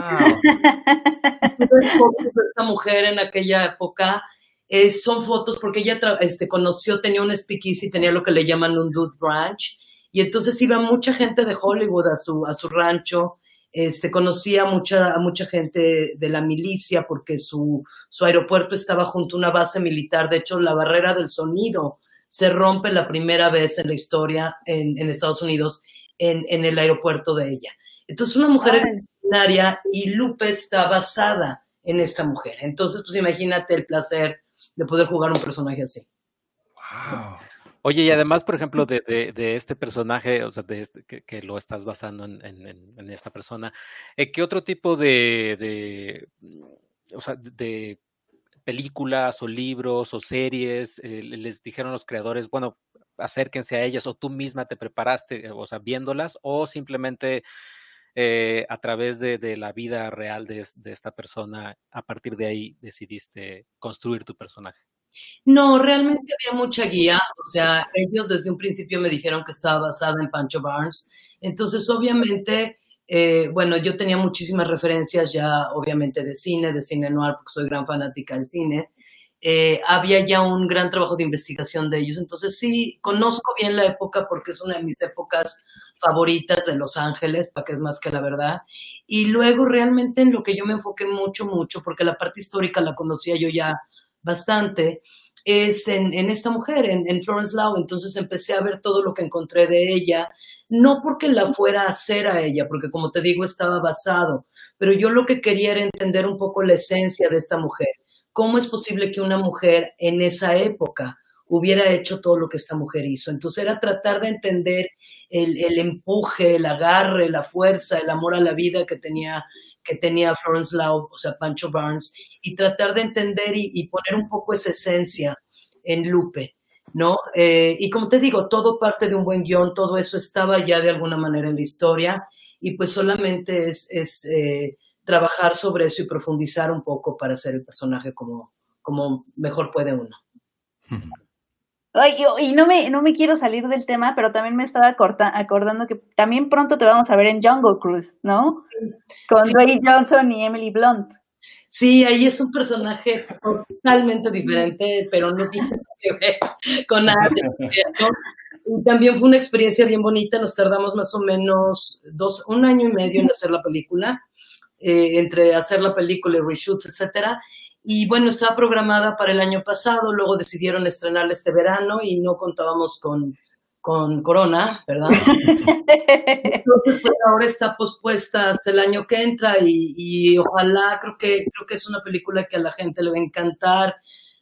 E: esta mujer en aquella época eh, son fotos porque ella este, conoció, tenía un speakeasy, tenía lo que le llaman un dude ranch, y entonces iba mucha gente de Hollywood a su, a su rancho, este, conocía mucha, a mucha gente de la milicia porque su, su aeropuerto estaba junto a una base militar, de hecho la barrera del sonido se rompe la primera vez en la historia en, Estados Unidos en, el aeropuerto de ella. Entonces, una mujer extraordinaria y Lupe está basada en esta mujer. Entonces, pues imagínate el placer de poder jugar un personaje así.
B: Wow. Oye, y además, por ejemplo, de, este personaje, o sea, de este, que, lo estás basando en, esta persona, eh, ¿qué otro tipo de, de, o sea, de películas o libros o series, eh, les dijeron los creadores, bueno, acérquense a ellas o tú misma te preparaste, o sea, viéndolas o simplemente eh, a través de, la vida real de, esta persona, a partir de ahí decidiste construir tu personaje?
E: No, realmente había mucha guía, o sea, ellos desde un principio me dijeron que estaba basada en Pancho Barnes, entonces obviamente eh, bueno, yo tenía muchísimas referencias ya, obviamente, de cine, de cine noir, porque soy gran fanática del cine. eh, había ya un gran trabajo de investigación de ellos. Entonces sí, conozco bien la época porque es una de mis épocas favoritas de Los Ángeles, para que es más que la verdad. Y luego realmente en lo que yo me enfoqué mucho, mucho, porque la parte histórica la conocía yo ya bastante, es en, en esta mujer, en, en, Florence Lau. Entonces empecé a ver todo lo que encontré de ella, no porque la fuera a hacer a ella, porque como te digo, estaba basado, pero yo lo que quería era entender un poco la esencia de esta mujer. ¿Cómo es posible que una mujer en esa época hubiera hecho todo lo que esta mujer hizo? Entonces era tratar de entender el, el empuje, el agarre, la fuerza, el amor a la vida que tenía que tenía Florence Lau, o sea, Pancho Barnes, y tratar de entender y, y poner un poco esa esencia en Lupe, ¿no? Eh, y como te digo, todo parte de un buen guion, todo eso estaba ya de alguna manera en la historia, y pues solamente es, es eh, trabajar sobre eso y profundizar un poco para hacer el personaje como, como mejor puede uno.
D: Ay, y no me, no me quiero salir del tema, pero también me estaba acordando que también pronto te vamos a ver en Jungle Cruise, ¿no? Con sí. Dwayne Johnson y Emily Blunt.
E: Sí, ahí es un personaje totalmente diferente, pero no tiene que ver con nada. Y también fue una experiencia bien bonita, nos tardamos más o menos dos, un año y medio en hacer la película, eh, entre hacer la película y reshoots, etcétera. Y bueno, estaba programada para el año pasado, luego decidieron estrenarla este verano y no contábamos con, con Corona, ¿verdad? Entonces, pues ahora está pospuesta hasta el año que entra y, y, ojalá, creo que, creo que es una película que a la gente le va a encantar.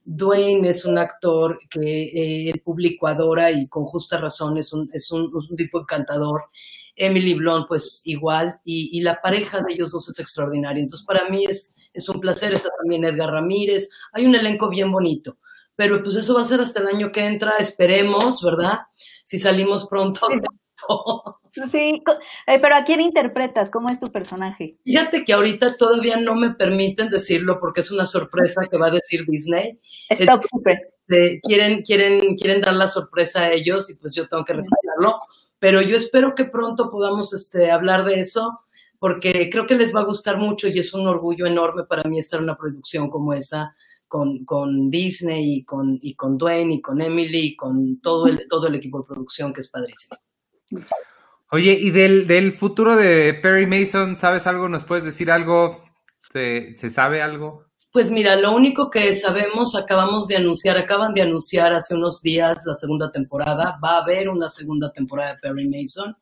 E: Dwayne es un actor que eh, el público adora y con justa razón es un, es un, un tipo encantador. Emily Blunt, pues igual, y, y, la pareja de ellos dos es extraordinaria. Entonces, para mí es, es un placer. Está también Edgar Ramírez. Hay un elenco bien bonito. Pero pues eso va a ser hasta el año que entra, esperemos, ¿verdad? Si salimos pronto.
D: Sí. [LAUGHS] Eh, pero ¿a quién interpretas? ¿Cómo es tu personaje?
E: Fíjate que ahorita todavía no me permiten decirlo porque es una sorpresa que va a decir Disney.
D: Stop super.
E: Eh, quieren, quieren, quieren dar la sorpresa a ellos y pues yo tengo que respetarlo. Pero yo espero que pronto podamos este, hablar de eso porque creo que les va a gustar mucho y es un orgullo enorme para mí estar en una producción como esa con, con, Disney y con, y con Dwayne y con Emily y con todo el, todo el equipo de producción que es padrísimo.
A: Oye, ¿y del, del futuro de Perry Mason, sabes algo? ¿Nos puedes decir algo? ¿Se, ¿Se sabe algo?
E: Pues mira, lo único que sabemos, acabamos de anunciar, acaban de anunciar hace unos días la segunda temporada, va a haber una segunda temporada de Perry Mason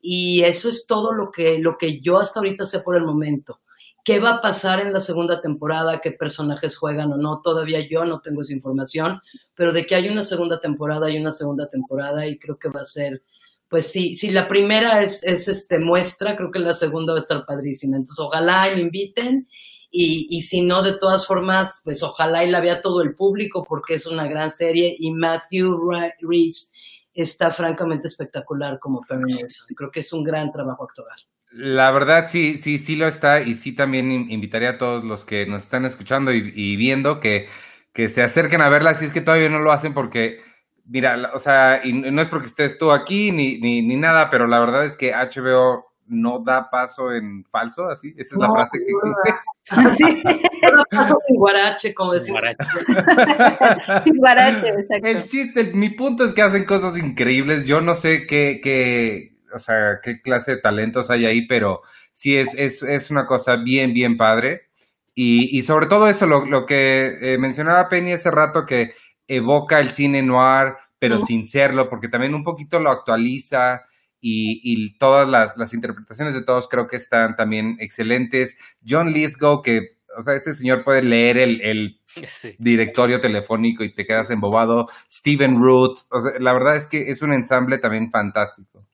E: y eso es todo lo que, lo que yo hasta ahorita sé por el momento. ¿Qué va a pasar en la segunda temporada? ¿Qué personajes juegan o no? Todavía yo no tengo esa información, pero de que hay una segunda temporada, hay una segunda temporada y creo que va a ser, pues sí, si la primera es, es este muestra, creo que la segunda va a estar padrísima. Entonces, ojalá me inviten y, y si no, de todas formas, pues ojalá y la vea todo el público porque es una gran serie y Matthew Reese está francamente espectacular como Perry Mason. Creo que es un gran trabajo actoral.
A: La verdad sí, sí, sí lo está y sí también invitaría a todos los que nos están escuchando y, y viendo que, que, se acerquen a verla si es que todavía no lo hacen porque, mira, o sea, y no es porque estés tú aquí ni, ni, ni nada, pero la verdad es que HBO no da paso en falso, así, esa es no, la frase que existe.
E: Sí. [LAUGHS] [LAUGHS] no paso sin guarache, como decimos. [LAUGHS]
D: sin guarache, exacto.
A: El chiste, mi punto es que hacen cosas increíbles, yo no sé qué, qué o sea, qué clase de talentos hay ahí, pero sí es, es, es una cosa bien, bien padre. Y, y sobre todo eso, lo, lo que eh, mencionaba Penny hace rato, que evoca el cine noir, pero sin serlo, porque también un poquito lo actualiza y, y todas las, las, interpretaciones de todos creo que están también excelentes. John Lithgow, que, o sea, ese señor puede leer el, el sí. directorio telefónico y te quedas embobado. Steven Root, o sea, la verdad es que es un ensamble también fantástico.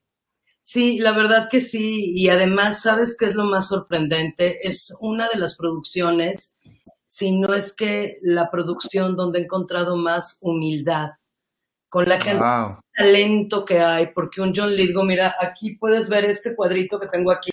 E: Sí, la verdad que sí. Y además, ¿sabes qué es lo más sorprendente? Es una de las producciones, si no es que la producción donde he encontrado más humildad, con la cantidad wow. de talento que hay, porque un John Lithgow, mira, aquí puedes ver este cuadrito que tengo aquí.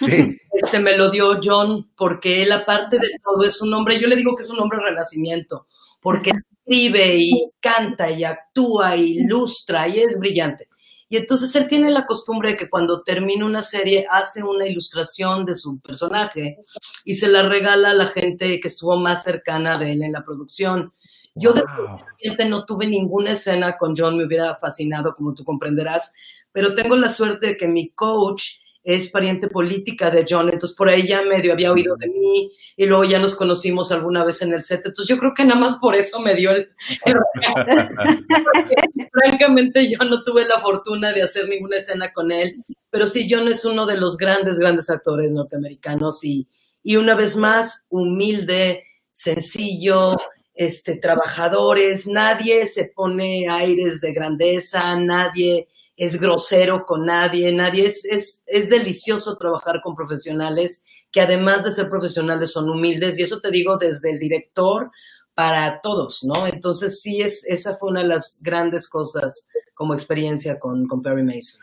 A: Sí.
E: Este me lo dio John porque él, aparte de todo, es un hombre, yo le digo que es un hombre renacimiento, porque escribe y canta y actúa y ilustra y es brillante. Y entonces él tiene la costumbre de que cuando termina una serie hace una ilustración de su personaje y se la regala a la gente que estuvo más cercana de él en la producción. Yo definitivamente no tuve ninguna escena con John, me hubiera fascinado, como tú comprenderás, pero tengo la suerte de que mi coach es pariente política de John, entonces por ahí ya medio había oído de mí y luego ya nos conocimos alguna vez en el set, entonces yo creo que nada más por eso me dio el... [LAUGHS] Francamente yo no tuve la fortuna de hacer ninguna escena con él, pero sí, John es uno de los grandes, grandes actores norteamericanos y, y una vez más, humilde, sencillo, este, trabajadores, nadie se pone aires de grandeza, nadie es grosero con nadie, nadie es, es, es delicioso trabajar con profesionales que además de ser profesionales son humildes y eso te digo desde el director para todos, ¿no? Entonces sí, es, esa fue una de las grandes cosas como experiencia con, con Perry Mason.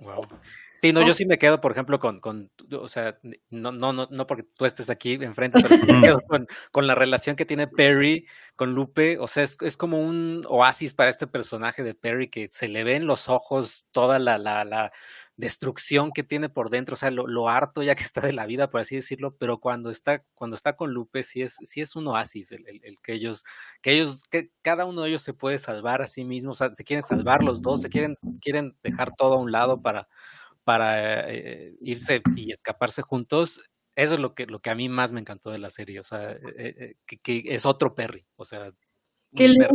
B: Wow. Sí, no, yo sí me quedo, por ejemplo, con, con o sea, no, no, no, no porque tú estés aquí enfrente, pero me quedo con, con, la relación que tiene Perry con Lupe, o sea, es, es, como un oasis para este personaje de Perry que se le ve en los ojos toda la, la, la destrucción que tiene por dentro, o sea, lo, lo, harto ya que está de la vida, por así decirlo, pero cuando está, cuando está con Lupe, sí es, sí es un oasis, el, el, el que ellos, que ellos, que cada uno de ellos se puede salvar a sí mismo, o sea, se quieren salvar los dos, se quieren, quieren dejar todo a un lado para para eh, irse y escaparse juntos, eso es lo que, lo que a mí más me encantó de la serie, o sea, eh, eh, que, que, es otro Perry, o sea.
E: Qué lindo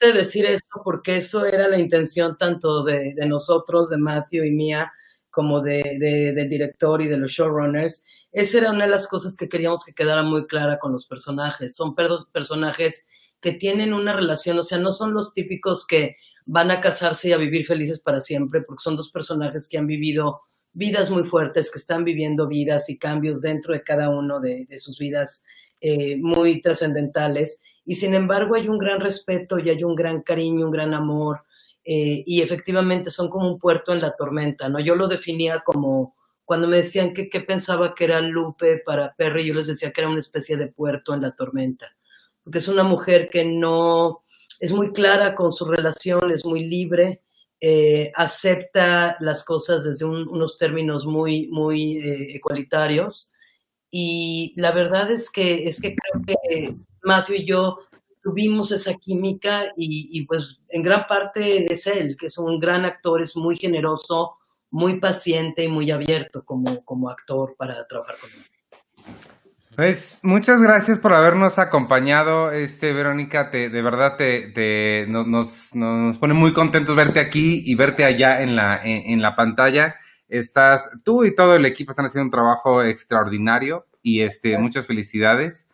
E: decir eso, porque eso era la intención tanto de, de nosotros, de Matthew y mía, como de, de, del director y de los showrunners. Esa era una de las cosas que queríamos que quedara muy clara con los personajes. Son personajes que tienen una relación, o sea, no son los típicos que van a casarse y a vivir felices para siempre, porque son dos personajes que han vivido vidas muy fuertes, que están viviendo vidas y cambios dentro de cada uno de, sus vidas eh, muy trascendentales. Y sin embargo hay un gran respeto y hay un gran cariño, un gran amor, eh, y efectivamente son como un puerto en la tormenta, ¿no? Yo lo definía como, cuando me decían que qué pensaba que era Lupe para Perry, yo les decía que era una especie de puerto en la tormenta, porque es una mujer que no, es muy clara con su relación, es muy libre, eh, acepta las cosas desde un, unos términos muy, muy eh. Y la verdad es que, es que creo que Matthew y yo tuvimos esa química y, y, pues en gran parte es él, que es un gran actor, es muy generoso, muy paciente y muy abierto como, como actor para trabajar con él.
A: Pues muchas gracias por habernos acompañado, este Verónica, te, de verdad te, te nos, nos, pone muy contentos verte aquí y verte allá en la, en, en, la pantalla. Estás, tú y todo el equipo están haciendo un trabajo extraordinario y este, muchas felicidades.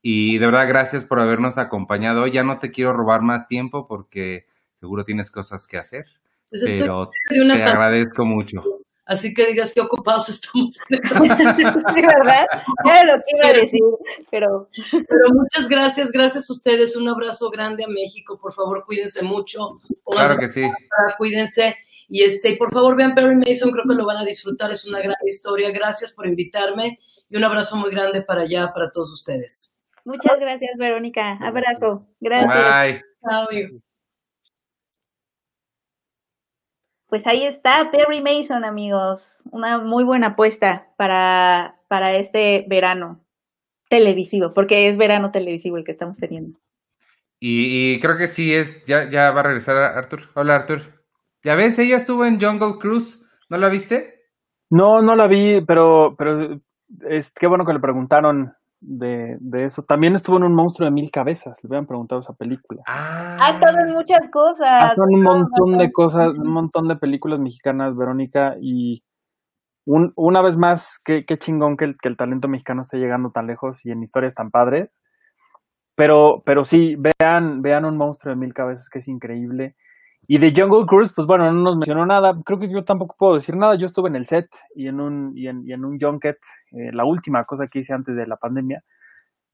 A: Y de verdad, gracias por habernos acompañado. Ya no te quiero robar más tiempo porque seguro tienes cosas que hacer.
E: Pues
A: pero te agradezco mucho.
E: Así que digas que ocupados [LAUGHS] estamos. [LAUGHS]
D: sí, ¿verdad? Era lo que iba a decir, pero...
E: Pero muchas gracias, gracias a ustedes. Un abrazo grande a México. Por favor, cuídense mucho.
A: Claro que sí.
E: Cuídense. Y este, por favor, vean Perry Mason, creo que lo van a disfrutar. Es una gran historia. Gracias por invitarme y un abrazo muy grande para allá, para todos ustedes.
D: Muchas gracias, Verónica. Abrazo. Gracias.
A: Bye.
E: Chao.
D: Pues ahí está Perry Mason, amigos. Una muy buena apuesta para, para este verano televisivo, porque es verano televisivo el que estamos teniendo.
A: Y, y creo que sí es, ya, ya va a regresar Arthur. Hola Arthur. Ya ves, ella estuvo en Jungle Cruise, ¿no la viste?
C: No, no la vi, pero, pero es qué bueno que le preguntaron de, de, eso. También estuvo en Un monstruo de mil cabezas, le habían preguntado esa película.
A: Ah,
D: ha estado en muchas cosas.
C: Ha estado en un montón de cosas, un montón de películas mexicanas, Verónica, y un, una vez más, qué, qué chingón que el, que el, talento mexicano esté llegando tan lejos y en historias tan padres. Pero, pero sí, vean, vean Un monstruo de mil cabezas, que es increíble. Y de Jungle Cruise, pues bueno, no nos mencionó nada. Creo que yo tampoco puedo decir nada. Yo estuve en el set y en un, y en, y en un junket, eh, la última cosa que hice antes de la pandemia.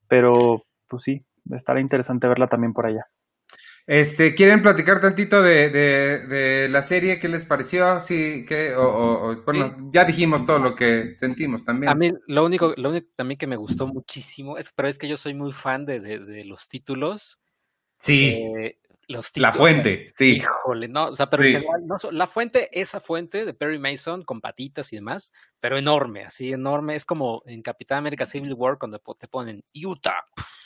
C: Pero, pues sí, estará interesante verla también por allá.
A: Este, ¿quieren platicar tantito de, de, de la serie? ¿Qué les pareció? Sí, que, o, o, bueno, sí. ya dijimos todo lo que sentimos también.
B: A mí lo único, lo único también que me gustó muchísimo es, pero es que yo soy muy fan de, de, de los títulos.
A: Sí.
B: Eh, Los
A: La fuente, sí.
B: Híjole, no, o sea, pero
A: Sí.
B: en general, no la fuente, esa fuente de Perry Mason con patitas y demás, pero enorme, así enorme, es como en Capitán América Civil War cuando te ponen Utah,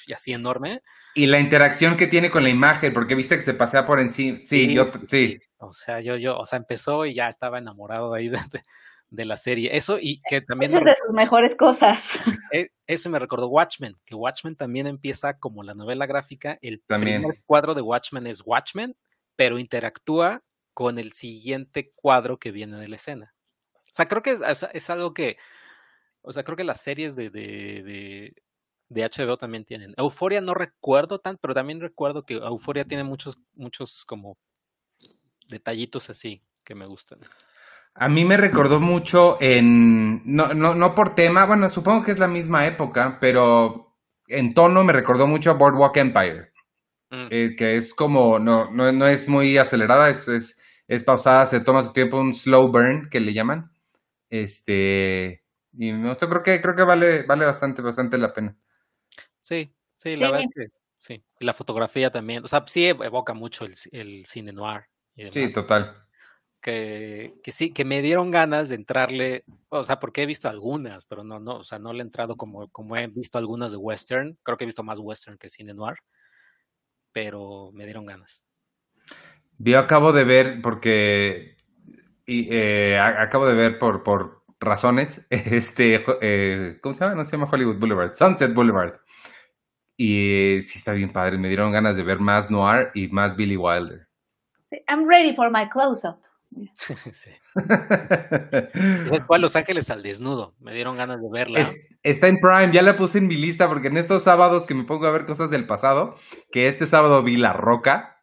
B: y así enorme.
A: Y la interacción que tiene con la imagen, porque viste que se pasea por encima. Sí,
B: Sí,
A: yo, sí.
B: O sea, yo, yo, o sea, empezó y ya estaba enamorado ahí de, de- de la serie. Eso y que también
D: Esa
B: me
D: es de sus mejores cosas. [LAUGHS]
B: Eh, Eso me recordó Watchmen, que Watchmen también empieza como la novela gráfica. El
A: También.
B: primer cuadro de Watchmen es Watchmen, pero interactúa con el siguiente cuadro que viene de la escena. O sea, creo que es, es- es algo que, o sea, creo que las series de, de, de, de HBO también tienen. Euforia no recuerdo tanto, pero también recuerdo que Euforia tiene muchos, muchos como detallitos así que me gustan.
A: A mí me recordó mucho en, no, no, no por tema, bueno, supongo que es la misma época, pero en tono me recordó mucho a Boardwalk Empire,
B: Mm.
A: eh, que es como, no, no, no es muy acelerada, es, es, es pausada, se toma su tiempo, un slow burn que le llaman. Este, y no, creo que, creo que vale, vale bastante, bastante la pena.
B: Sí, sí, la verdad
D: Sí.
B: es que sí. Y la fotografía también, o sea, sí evoca mucho el, el cine noir y demás.
A: Sí, total.
B: Que, que sí, que me dieron ganas de entrarle, o sea, porque he visto algunas, pero no, no, o sea, no le he entrado como, como he visto algunas de western, creo que he visto más western que cine noir, pero me dieron ganas.
A: Yo acabo de ver, porque y, eh, a- acabo de ver por, por razones, [LAUGHS] este, eh, ¿cómo se llama? No se llama Hollywood Boulevard, Sunset Boulevard. Y eh, sí está bien padre, me dieron ganas de ver más Noir y más Billy Wilder.
D: Sí, I'm ready for my close-up. [LAUGHS]
B: sí. [LAUGHS] Fue a Los Ángeles al desnudo, me dieron ganas de verla.
A: Es- está en Prime, ya la puse en mi lista porque en estos sábados que me pongo a ver cosas del pasado, que este sábado vi La Roca,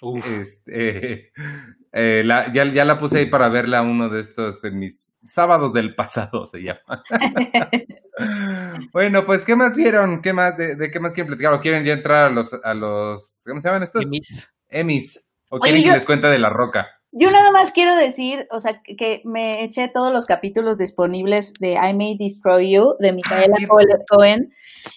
B: Uf,
A: este, [LAUGHS] eh, la- ya, ya la puse ahí para verla uno de estos en mis sábados del pasado se llama. bueno, pues ¿qué más vieron? ¿Qué más de, de qué más quieren platicar? ¿O quieren ya entrar a los a los ¿cómo se llaman estos?
B: Emmys.
A: Emmys. ¿O
D: Oye,
A: quieren que
D: yo-
A: les cuente de La Roca?
D: Yo nada más quiero decir, o sea, que- me eché todos los capítulos disponibles de I May Destroy You de Micaela
A: sí.
D: Coel- Cohen.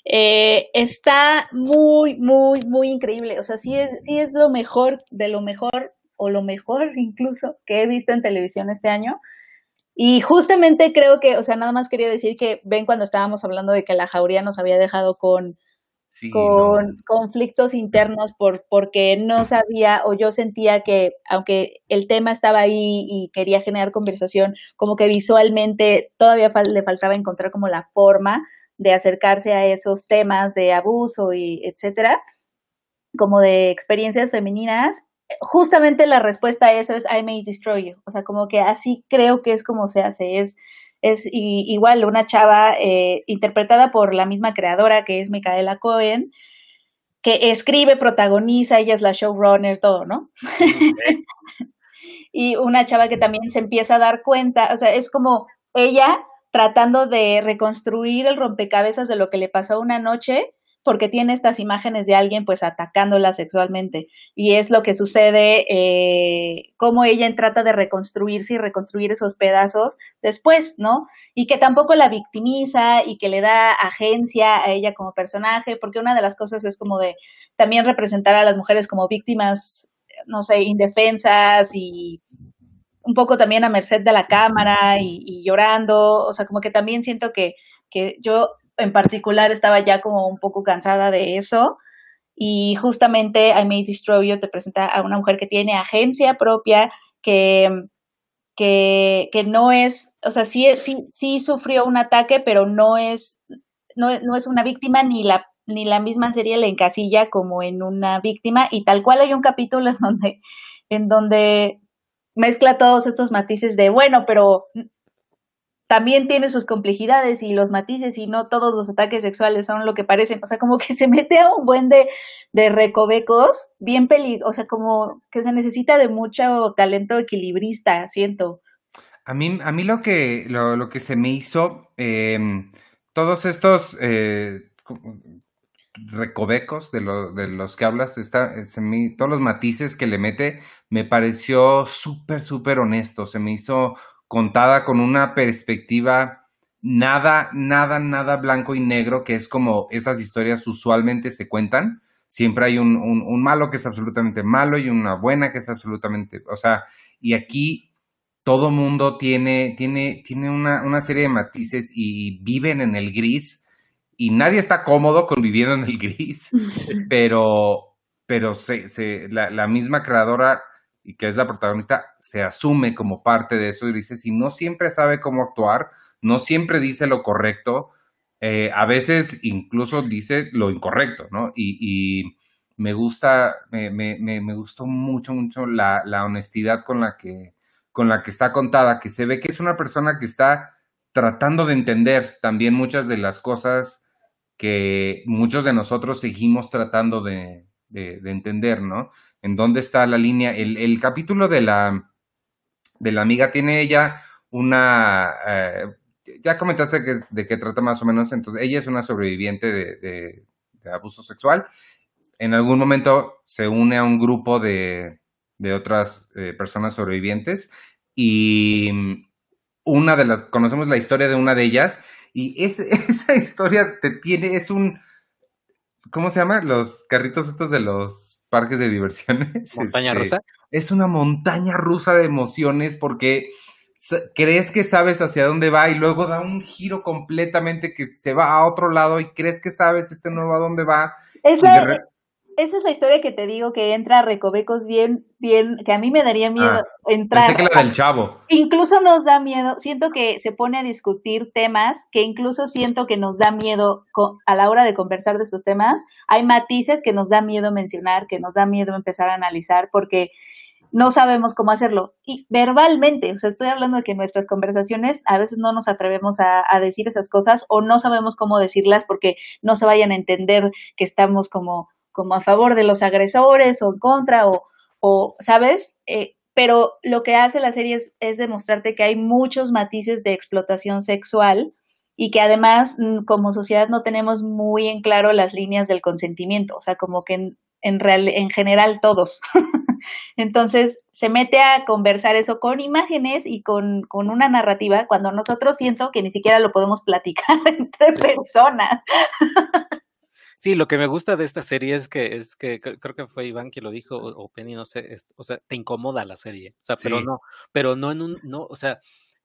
D: Eh, está muy, muy, muy increíble. O sea, sí es, sí es lo mejor de lo mejor, o lo mejor [LAUGHS] incluso, que he visto en televisión este año. Y justamente creo que, o sea, nada más quería decir que ven cuando estábamos hablando de que la jauría nos había dejado con
A: Sí,
D: con
A: no.
D: conflictos internos por, porque no sabía o yo sentía que aunque el tema estaba ahí y quería generar conversación, como que visualmente todavía fal- le faltaba encontrar como la forma de acercarse a esos temas de abuso y etcétera, como de experiencias femeninas. Justamente la respuesta a eso es I may destroy you. O sea, como que así creo que es como se hace. Es, es igual una chava eh, interpretada por la misma creadora que es Micaela Cohen, que escribe, protagoniza, ella es la showrunner, todo, ¿no? [LAUGHS] y una chava que también se empieza a dar cuenta, o sea, es como ella tratando de reconstruir el rompecabezas de lo que le pasó una noche porque tiene estas imágenes de alguien pues atacándola sexualmente y es lo que sucede eh, cómo ella trata de reconstruirse y reconstruir esos pedazos después, ¿no? Y que tampoco la victimiza y que le da agencia a ella como personaje, porque una de las cosas es como de también representar a las mujeres como víctimas, no sé, indefensas y un poco también a merced de la cámara y, y llorando, o sea, como que también siento que, que yo en particular estaba ya como un poco cansada de eso. Y justamente I May Destroy You te presenta a una mujer que tiene agencia propia, que, que, que no es, o sea, sí, sí, sí sufrió un ataque, pero no es, no, no es una víctima ni la ni la misma serie le encasilla como en una víctima. Y tal cual hay un capítulo en donde en donde mezcla todos estos matices de bueno, pero también tiene sus complejidades y los matices y no todos los ataques sexuales son lo que parecen, o sea, como que [LAUGHS] se mete a un buen de, de recovecos bien peligrosos, o sea, como que se necesita de mucho talento equilibrista, siento.
A: A mí, a mí lo que, lo, lo que se me hizo, eh, todos estos eh, recovecos de, lo, de los que hablas, está, se me, todos los matices que le mete, me pareció súper, súper honesto. Se me hizo contada con una perspectiva nada, nada, nada blanco y negro, que es como estas historias usualmente se cuentan, siempre hay un, un, un malo que es absolutamente malo y una buena que es absolutamente, o sea, y aquí todo mundo tiene, tiene, tiene una, una serie de matices y viven en el gris y nadie está cómodo conviviendo en el gris, [LAUGHS] pero, pero se, se, la, la misma creadora y que es la protagonista, se asume como parte de eso y dice, si no siempre sabe cómo actuar, no siempre dice lo correcto, eh, a veces incluso dice lo incorrecto, ¿no? Y, y me gusta, me, me, me, gustó mucho, mucho la, la, honestidad con la, que, con la que está contada, que se ve que es una persona que está tratando de entender también muchas de las cosas que muchos de nosotros seguimos tratando de, de, de, entender, ¿no? En dónde está la línea. El, el, capítulo de la, de la amiga tiene ella una... Eh, ya comentaste que, de qué trata más o menos, entonces ella es una sobreviviente de, de, de, abuso sexual. En algún momento se une a un grupo de, otras eh, personas sobrevivientes y una de las, conocemos la historia de una de ellas y es, [LAUGHS] esa historia te tiene, es un, ¿cómo se llama? Los carritos estos de los parques de diversiones. [LAUGHS]
B: Montaña este, rusa.
A: Es una montaña rusa de emociones porque crees que sabes hacia dónde va y luego da un giro completamente que se va a otro lado y crees que sabes este nuevo a dónde va.
D: Es la. Esa es la historia que te digo que entra a recovecos bien, bien, que a mí me daría miedo ah, entrar.
A: Que la del chavo.
D: Incluso nos da miedo, siento que se pone a discutir temas que incluso siento que nos da miedo a la hora de conversar de estos temas. Hay matices que nos da miedo mencionar, que nos da miedo empezar a analizar, porque no sabemos cómo hacerlo. Y verbalmente, o sea, estoy hablando de que en nuestras conversaciones a veces no nos atrevemos a, a, decir esas cosas o no sabemos cómo decirlas porque no se vayan a entender que estamos como como a favor de los agresores o en contra o, o ¿sabes? Eh, pero lo que hace la serie es, es, demostrarte que hay muchos matices de explotación sexual y que además mm, como sociedad no tenemos muy en claro las líneas del consentimiento, o sea, como que en, en, real, en general todos. [LAUGHS] Entonces se mete a conversar eso con imágenes y con, con, una narrativa cuando nosotros siento que ni siquiera lo podemos platicar [LAUGHS] entre sí. personas. [LAUGHS]
B: Sí, lo que me gusta de esta serie es que es que creo que fue Iván quien lo dijo o, Penny, no sé, es, o sea, te incomoda la serie, o sea, pero sí. no, pero no en un, no, o sea,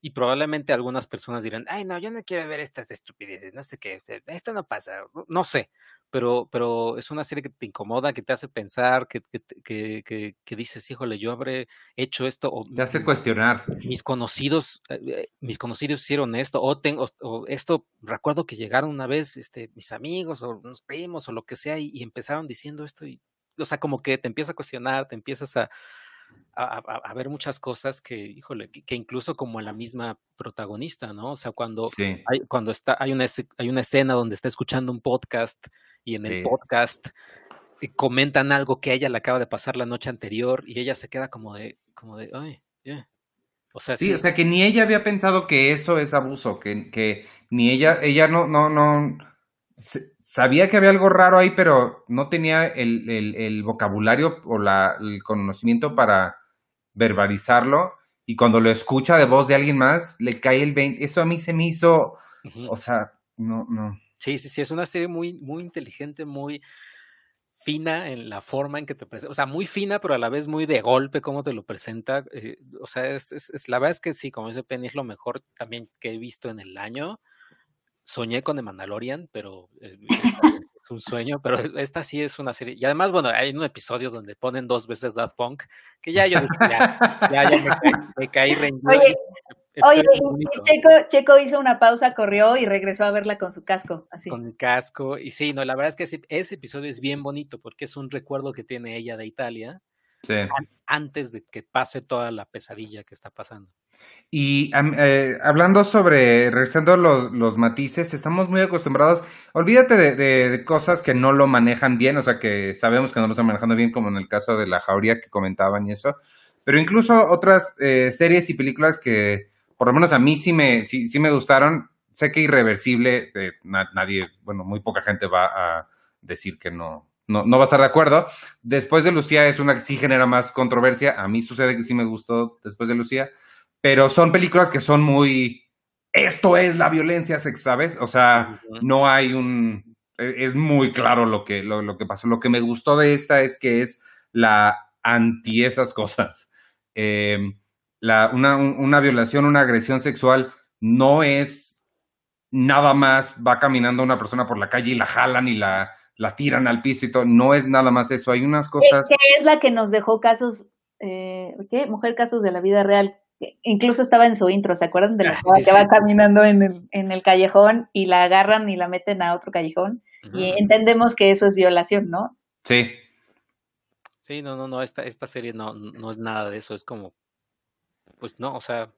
B: y probablemente algunas personas dirán, ay, no, yo no quiero ver estas estupideces, no sé qué, esto no pasa, no sé, pero, pero es una serie que te incomoda, que te hace pensar, que, que, que, que, que dices, híjole, yo habré hecho esto. O,
A: te hace cuestionar.
B: Mis conocidos, eh, mis conocidos hicieron esto, o, tengo, o esto, recuerdo que llegaron una vez este, mis amigos o unos primos o lo que sea y, y empezaron diciendo esto y, o sea, como que te empieza a cuestionar, te empiezas a, a, a, a, ver muchas cosas que, híjole, que, que, incluso como la misma protagonista, ¿no? O sea, cuando sí. hay, cuando está, hay una, hay una escena donde está escuchando un podcast y en el sí. podcast eh, comentan algo que a ella le acaba de pasar la noche anterior y ella se queda como de, como de, ay, yeah.
A: O sea, sí, sí, o sea, que ni ella había pensado que eso es abuso, que, que ni ella, ella no, no, no, sabía que había algo raro ahí, pero no tenía el, el, el vocabulario o la, el conocimiento para verbalizarlo. Y cuando lo escucha de voz de alguien más, le cae el 20. Eso a mí se me hizo, uh -huh. o sea, no, no.
B: Sí, sí, sí, es una serie muy, muy inteligente, muy fina en la forma en que te presenta, o sea, muy fina, pero a la vez muy de golpe cómo te lo presenta. Eh, o sea, es, es, es, la verdad es que sí, como dice Penny, es lo mejor también que he visto en el año soñé con The Mandalorian, pero eh, es un sueño, pero esta sí es una serie. Y además, bueno, hay un episodio donde ponen dos veces Daft Punk, que ya yo dije, ya, ya, ya me, caí, me caí rendido.
D: Oye, oye Checo, Checo, hizo una pausa, corrió y regresó a verla con su casco. Así.
B: Con el casco. Y sí, no, la verdad es que ese, ese episodio es bien bonito porque es un recuerdo que tiene ella de Italia.
A: Sí.
B: Antes de que pase toda la pesadilla que está pasando.
A: Y eh, hablando sobre, regresando los, los, matices, estamos muy acostumbrados, olvídate de, de, de, cosas que no lo manejan bien, o sea, que sabemos que no lo están manejando bien, como en el caso de la jauría que comentaban y eso, pero incluso otras eh, series y películas que, por lo menos a mí sí me, sí, sí me gustaron, sé que irreversible, eh, nadie, bueno, muy poca gente va a decir que no, no, no va a estar de acuerdo. Después de Lucía es una que sí genera más controversia, a mí sucede que sí me gustó después de Lucía, pero son películas que son muy, esto es la violencia sexual, ¿sabes? O sea, uh -huh. no hay un, e, es muy claro lo que, lo, lo que pasó. Lo que me gustó de esta es que es la anti esas cosas. Eh, la, una, una violación, una agresión sexual no es nada más va caminando una persona por la calle y la jalan y la, la tiran al piso y todo. No es nada más eso. Hay unas cosas.
D: Que es la que nos dejó casos, eh, ¿qué? Mujer casos de la vida real. Incluso estaba en su intro, ¿se acuerdan de la
B: Ah, sí,
D: que
B: sí,
D: va
B: sí.
D: caminando en el, en el callejón y la agarran y la meten a otro callejón? Y entendemos que eso es violación, ¿no?
A: Sí.
B: Sí, no, no, no, esta, esta serie no, no es nada de eso, es como, pues no, o sea,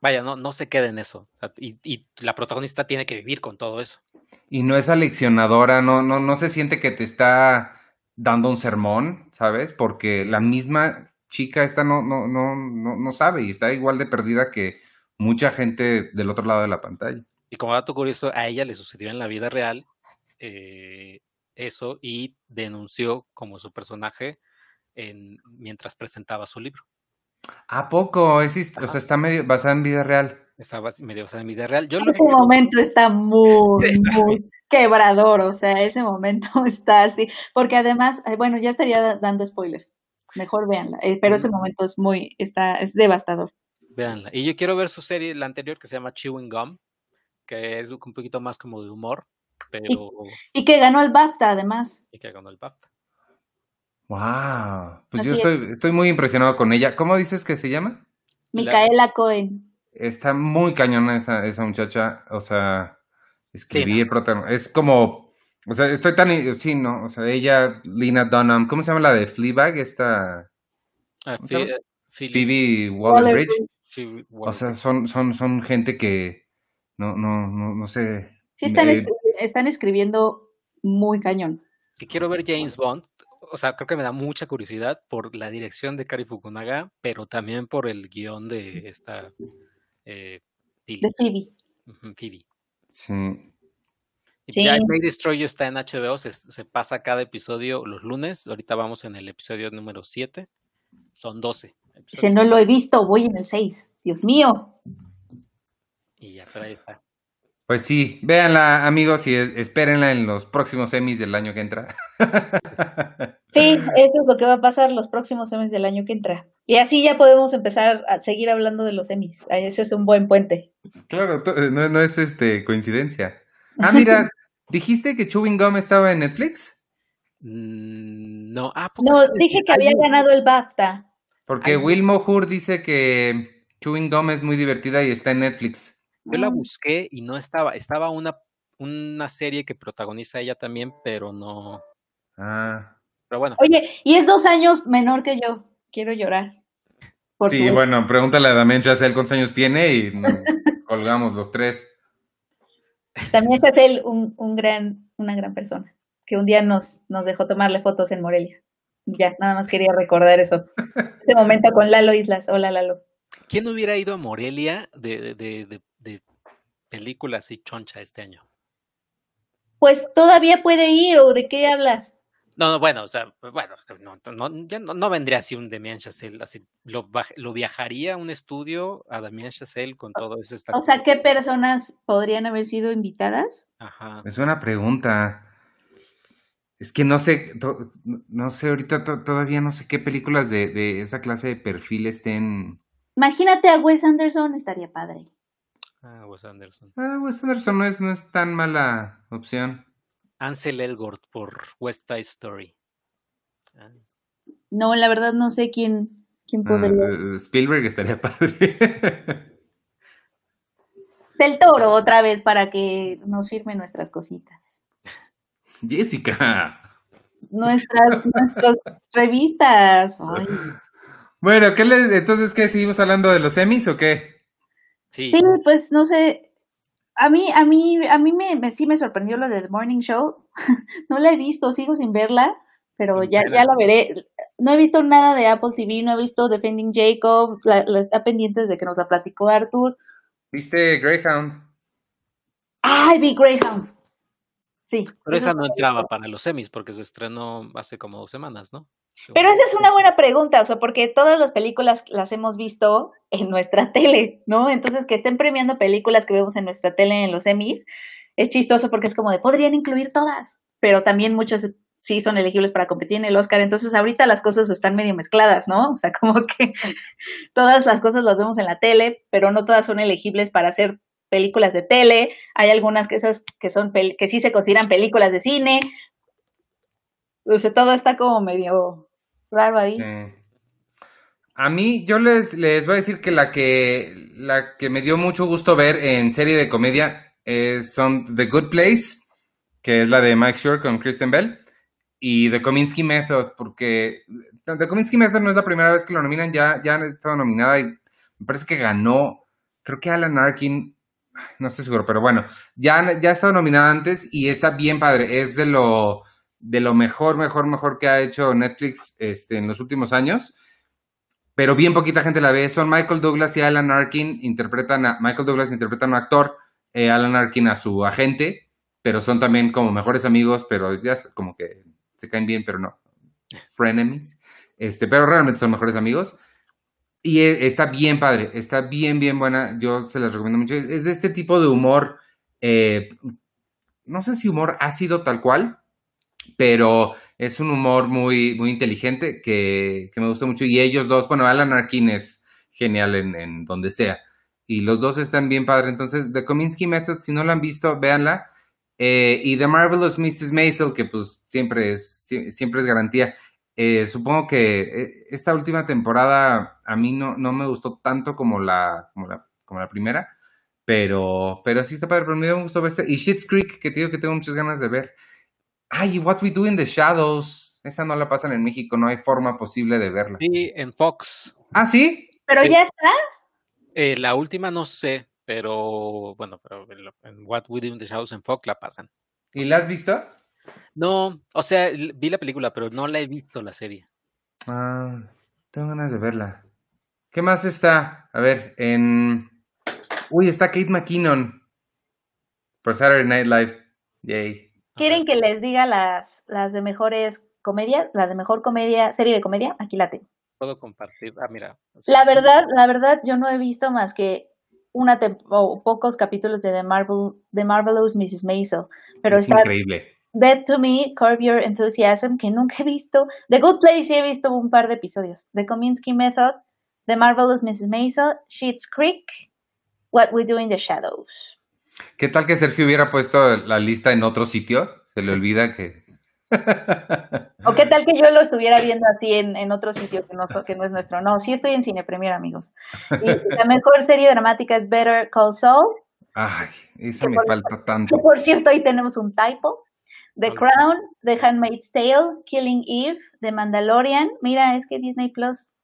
B: vaya, no, no se queda en eso. o sea, y, y la protagonista tiene que vivir con todo eso.
A: Y no es aleccionadora, no, no, no se siente que te está dando un sermón, ¿sabes? Porque la misma chica esta no, no, no, no, no sabe y está igual de perdida que mucha gente del otro lado de la pantalla.
B: Y como dato curioso, a ella le sucedió en la vida real eh, eso y denunció como su personaje en, mientras presentaba su libro.
A: ¿A poco? Es, o sea, está medio basada en vida real.
B: Estaba medio basada en vida real. Yo lo
D: Ese momento está muy,
B: está
D: muy quebrador, o sea, ese momento [LAUGHS] está así, porque además, bueno, ya estaría da- dando spoilers, mejor véanla, eh, pero ese momento es muy, está, es devastador.
B: Véanla. Y yo quiero ver su serie, la anterior, que se llama Chewing Gum, que es un poquito más como de humor, pero
D: Y que ganó el BAFTA además.
B: y que ganó el BAFTA.
A: Wow. Pues
D: Así
A: yo
D: es.
A: estoy, estoy muy impresionado con ella. ¿Cómo dices que se llama?
D: Micaela Cohen.
A: Está muy cañona esa, esa muchacha. O sea, escribir,
B: ¿no?
A: protagon- Es como. O sea, estoy tan. Sí, no. O sea, ella, Lena Dunham. ¿Cómo se llama la de Fleabag? Esta.
B: Ah, eh,
A: Phoebe Waller-Bridge.
B: Phoebe
A: O sea, son, son, son gente que. No, no, no, no sé.
D: Sí, están,
A: Eh,
D: escri- están escribiendo muy cañón.
B: que quiero ver James Bond. O sea, creo que me da mucha curiosidad por la dirección de Kari Fukunaga, pero también por el guion de esta eh, Phoebe.
D: De Phoebe.
B: Phoebe.
A: Sí.
D: Sí.
B: ya I May Destroy You está en HBO, se, se pasa cada episodio los lunes. Ahorita vamos en el episodio número 7. Son 12.
D: Dice,
B: episodios.
D: no lo he visto, voy en el 6. Dios mío.
B: Y ya, pero ahí está.
A: Pues sí, véanla, amigos, y es- espérenla en los próximos Emmys del año que entra. [LAUGHS]
D: Sí, eso es lo que va a pasar los próximos Emmys del año que entra. Y así ya podemos empezar a seguir hablando de los Emmys. Ah, Ese es un buen puente.
A: Claro, no, no es este coincidencia. Ah, mira, [LAUGHS] dijiste que Chewing Gum estaba en Netflix,
B: Mm, No, ah, ¿a poco
D: No, dije que había ganado el BAFTA.
A: porque
B: Ay,
A: Will Moore dice que Chewing Gum es muy divertida y está en Netflix.
B: Yo la
D: Ah.
B: busqué y no estaba. Estaba una, una serie que protagoniza ella también, pero no.
A: Ah,
B: Pero bueno,
D: Oye, y es dos años menor que yo. Quiero llorar.
A: Sí,
D: su-
A: bueno, pregúntale a Damien Chazelle cuántos años tiene y [LAUGHS] colgamos los tres.
D: También es él un, un gran, una gran persona. Que un día nos, nos dejó tomarle fotos en Morelia. Ya, nada más quería recordar eso. [LAUGHS] Ese momento con Lalo Islas. Hola, Lalo.
B: ¿quién hubiera ido a Morelia de, de, de, de- películas así choncha este año?
D: Pues todavía puede ir, ¿o de qué hablas?
B: No, no, bueno, o sea, bueno, no, no, ya no, no vendría así un Damien Chazelle, así, lo, baj- lo viajaría a un estudio a Damien Chazelle con todo. Esta,
D: O sea, ¿qué personas podrían haber sido invitadas?
B: ajá.
A: Es una pregunta. Es que no sé, to- no sé, ahorita to- todavía no sé qué películas de, de esa clase de perfil estén.
D: Imagínate a Wes Anderson, estaría padre.
B: Ah, Wes Anderson.
A: Ah, Wes Anderson no es, no es tan mala opción.
B: Ansel Elgort por West Side Story. Ah,
D: No, la verdad no sé quién, quién
A: Ah,
D: podría.
A: eh, Spielberg estaría [LAUGHS] padre.
D: Del Toro otra vez para que nos firme nuestras cositas.
A: Jessica.
D: Nuestras, [LAUGHS] nuestras revistas. Ay.
A: Bueno, ¿qué les, entonces qué seguimos hablando de los semis o qué?
B: sí,
D: Sí, pues no sé. A mí, a mí, a mí me, me- sí me sorprendió lo del Morning Show. [LAUGHS] no la he visto, sigo sin verla, pero ya, ya la veré. No he visto nada de Apple TV, no he visto Defending Jacob, la, la está pendientes de que nos la platicó Arthur.
A: ¿Viste Greyhound?
D: ¡Ay, vi Greyhound! Sí.
B: pero esa
D: es-
B: no entraba para los semis porque se estrenó hace como dos semanas, ¿no?
D: Pero esa es una buena pregunta, o sea, porque todas las películas las hemos visto en nuestra [LAUGHS] tele, ¿no? Entonces, que estén premiando películas que vemos en nuestra tele en los Emmys, es chistoso porque es como de, podrían incluir todas, pero también muchas sí son elegibles para competir en el Oscar. Entonces ahorita las cosas están medio mezcladas, ¿no? O sea, [LAUGHS] como que todas las cosas las vemos en la tele, pero no todas son elegibles para hacer películas de tele. Hay algunas que esas que son que sí se consideran películas de cine. O sea, todo está como medio raro ahí.
A: A mí, yo les, les voy a decir que la que la que me dio mucho gusto ver en serie de comedia son The Good Place, que es la de Mike Shore con Kristen Bell y The Kominsky Method, porque The Kominsky Method no es la primera vez que lo nominan, ya, ya han estado nominada y me parece que ganó, creo que Alan Arkin, no estoy seguro, pero bueno, ya, ya ha estado nominada antes y está bien padre, es de lo, de lo mejor, mejor, mejor que ha hecho Netflix este, en los últimos años, pero bien poquita gente la ve, son Michael Douglas y Alan Arkin, interpretan a, Michael Douglas interpreta a un actor, eh, Alan Arkin a su agente, pero son también como mejores amigos, pero ya como que se caen bien, pero no. Frenemies. Este, pero realmente son mejores amigos. Y e, está bien padre, está bien, bien buena. Yo se las recomiendo mucho. Es de este tipo de humor, eh, no sé si humor ácido tal cual, pero es un humor muy, muy inteligente que, me gusta mucho. Y ellos dos, bueno, Alan Arkin es genial en, donde sea. Y los dos están bien padre. Entonces, The Kominsky Method, si no la han visto, véanla. Eh, y The Marvelous Mrs. Maisel, que pues siempre es, siempre es garantía. Eh, supongo que eh, esta última temporada a mí no, no me gustó tanto como la, como la, como la primera, pero, pero sí está padre, pero me dio gusto verse. Y Shit's Creek, que te digo que tengo muchas ganas de ver. Ay, What We Do in the Shadows, esa no la pasan en México, no hay forma posible de verla.
B: Sí, en Fox.
A: ¿Ah, sí?
D: ¿Pero ya está?
B: la última no sé, pero bueno, pero en What We Do in the Shadows en Fox la pasan.
A: ¿Y la has visto?
B: No, o sea, vi la película, pero no la he visto la serie.
A: Ah, tengo ganas de verla. ¿Qué más está? A ver, en... Uy, está Kate McKinnon por Saturday Night Live. Yay.
D: ¿Quieren que les diga las, las de mejores comedias? La de mejor comedia, serie de comedia, aquí la tengo.
B: Puedo compartir. Ah, mira.
D: La verdad, la verdad, yo no he visto más que una o pocos capítulos de The, Marvel, The Marvelous Mrs. Maisel. Pero
A: es increíble.
D: Dead to Me, Curb Your Enthusiasm, que nunca he visto. The Good Place sí he visto un par de episodios. The Kominsky Method, The Marvelous Mrs. Maisel, Sheets Creek, What We Do in the Shadows.
A: ¿Qué tal que Sergio hubiera puesto la lista en otro sitio? Se le olvida que [LAUGHS]
D: o qué tal que yo lo estuviera viendo así en, otro sitio que no, que no es nuestro. No, sí estoy en Cine Premier, amigos. Y la mejor serie dramática es Better Call Saul.
A: Ay, eso me falta tanto.
D: por cierto, ahí tenemos un typo. The Crown, The Handmaid's Tale, Killing Eve, The Mandalorian. Mira, es que Disney Plus.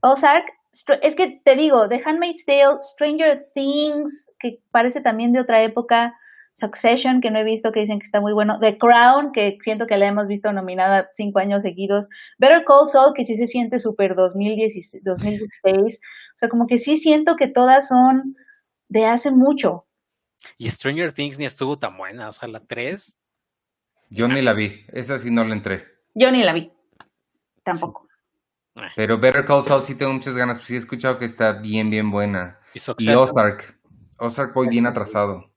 D: Ozark, es que te digo, The Handmaid's Tale, Stranger Things, que parece también de otra época. Succession, que no he visto, que dicen que está muy bueno. The Crown, que siento que la hemos visto nominada cinco años seguidos. Better Call Saul, que sí se siente súper 2016, 2016. O sea, como que sí siento que todas son de hace mucho.
B: Y Stranger Things ni estuvo tan buena, o sea, la 3.
A: Yo ni la vi, esa sí no la entré.
D: Yo ni la vi, tampoco.
A: Pero Better Call Saul sí tengo muchas ganas, pues sí he escuchado que está bien, bien buena. Y, Ozark, Ozark voy bien atrasado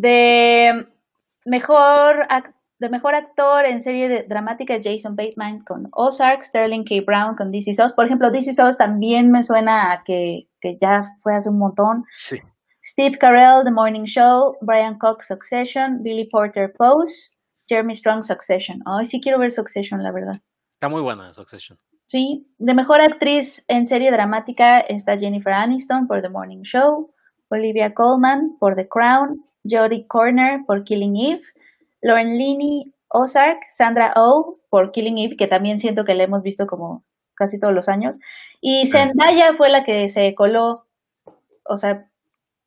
D: de mejor, de mejor actor en serie de dramática Jason Bateman con Ozark, Sterling K. Brown con DC Sauce. Por ejemplo, DC Sauce también me suena a que, ya fue hace un montón. Steve Carell, The Morning Show, Brian Cox, Succession, Billy Porter, Pose, Jeremy Strong, Succession. Ay, sí quiero ver Succession, la verdad.
B: Está muy buena Succession.
D: Sí, de mejor actriz en serie dramática está Jennifer Aniston por The Morning Show, Olivia Colman por The Crown, Jodie Corner por Killing Eve, Lauren Linney Ozark, Sandra Oh por Killing Eve, que también siento que la hemos visto como casi todos los años, y Zendaya fue la que se coló, o sea,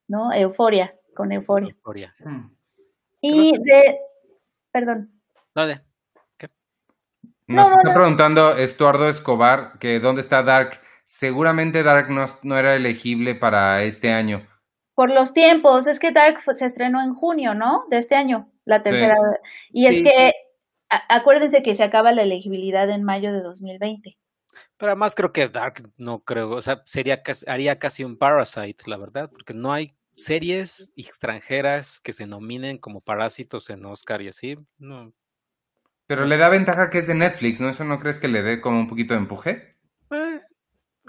D: ¿no? Euforia, con Euforia.
B: Euforia.
D: Hmm. Y de, perdón.
B: ¿Dónde?
A: Nos está preguntando Estuardo Escobar que dónde está Dark. Seguramente Dark no, no era elegible para este año
D: por los tiempos, es que Dark se estrenó en junio, ¿no? De este año, la tercera. Y es que, acuérdense que se acaba la elegibilidad en mayo de 2020.
B: Pero además creo que Dark no creo, o sea, sería haría casi un Parasite, la verdad, porque no hay series extranjeras que se nominen como parásitos en Oscar y así. No.
A: Pero le da ventaja que es de Netflix, ¿no? ¿Eso no crees que le dé como un poquito de empuje?
B: Eh,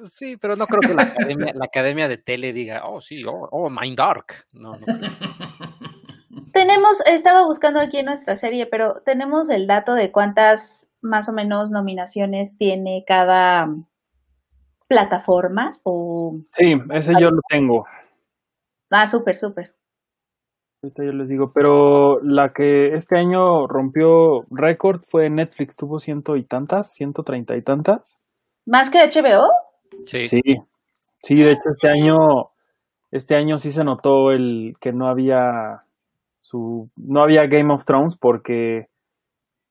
B: sí, pero no creo que la academia, la academia de tele diga, oh, sí, oh, oh Mind Dark. No, no. [LAUGHS]
D: Tenemos, estaba buscando aquí en nuestra serie, pero tenemos el dato de cuántas más o menos nominaciones tiene cada plataforma o...
C: Sí, ese yo lo tengo.
D: Ah, súper, súper.
C: Ahorita yo les digo, pero la que este año rompió récord fue Netflix, tuvo ciento y tantas, ciento treinta y tantas.
D: ¿Más que HBO?
B: Sí.
C: Sí, sí, de hecho este año, este año sí se notó el que no había su, no había Game of Thrones porque,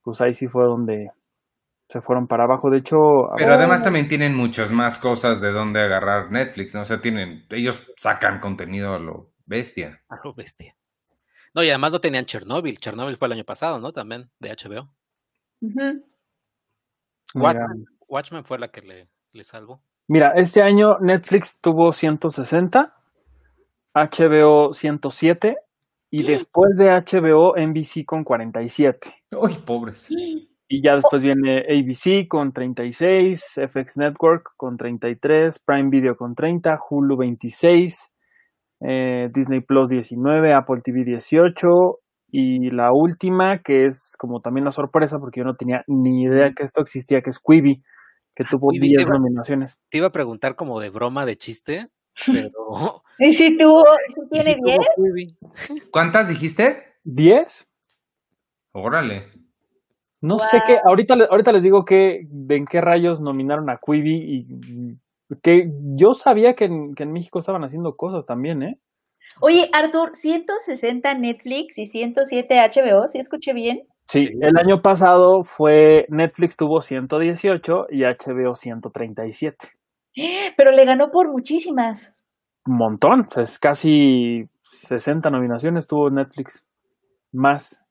C: pues ahí sí fue donde se fueron para abajo. De hecho,
A: Pero además también tienen muchas más cosas de donde agarrar Netflix, ¿no? O sea, tienen, ellos sacan contenido a lo bestia.
B: A lo bestia. No, y además no tenían Chernobyl. Chernobyl fue el año pasado, ¿no? También, de HBO.
D: Ujú.
B: Watchmen, Watchmen fue la que le, le salvó.
C: Mira, este año Netflix tuvo 160, HBO 107 y después de HBO NBC con 47.
A: Uy, pobres.
C: Y ya después viene ABC con 36, FX Network con 33, Prime Video con 30, Hulu 26, eh, Disney Plus 19, Apple TV 18 y la última que es como también una sorpresa porque yo no tenía ni idea que esto existía, que es Quibi, que tuvo
B: Quibi
C: 10
B: te iba-
C: nominaciones.
B: Te iba a preguntar como de broma, de chiste, [LAUGHS] pero...
D: ¿Y si tuvo, si
B: ¿y
D: tiene
B: si
D: 10?
B: tuvo Quibi?
A: ¿Cuántas dijiste?
C: ¿10?
A: Órale.
C: No sé qué, ahorita, le- ahorita les digo que de en qué rayos nominaron a Quibi y y que yo sabía que en, que en México estaban haciendo cosas también, ¿eh?
D: Oye, Arthur, 160 Netflix y 107 HBO, ¿sí escuché bien?
C: Sí, el año pasado fue Netflix tuvo 118 y HBO 137. [GASPS]
D: Pero le ganó por muchísimas.
C: Un montón, es casi 60 nominaciones tuvo Netflix, más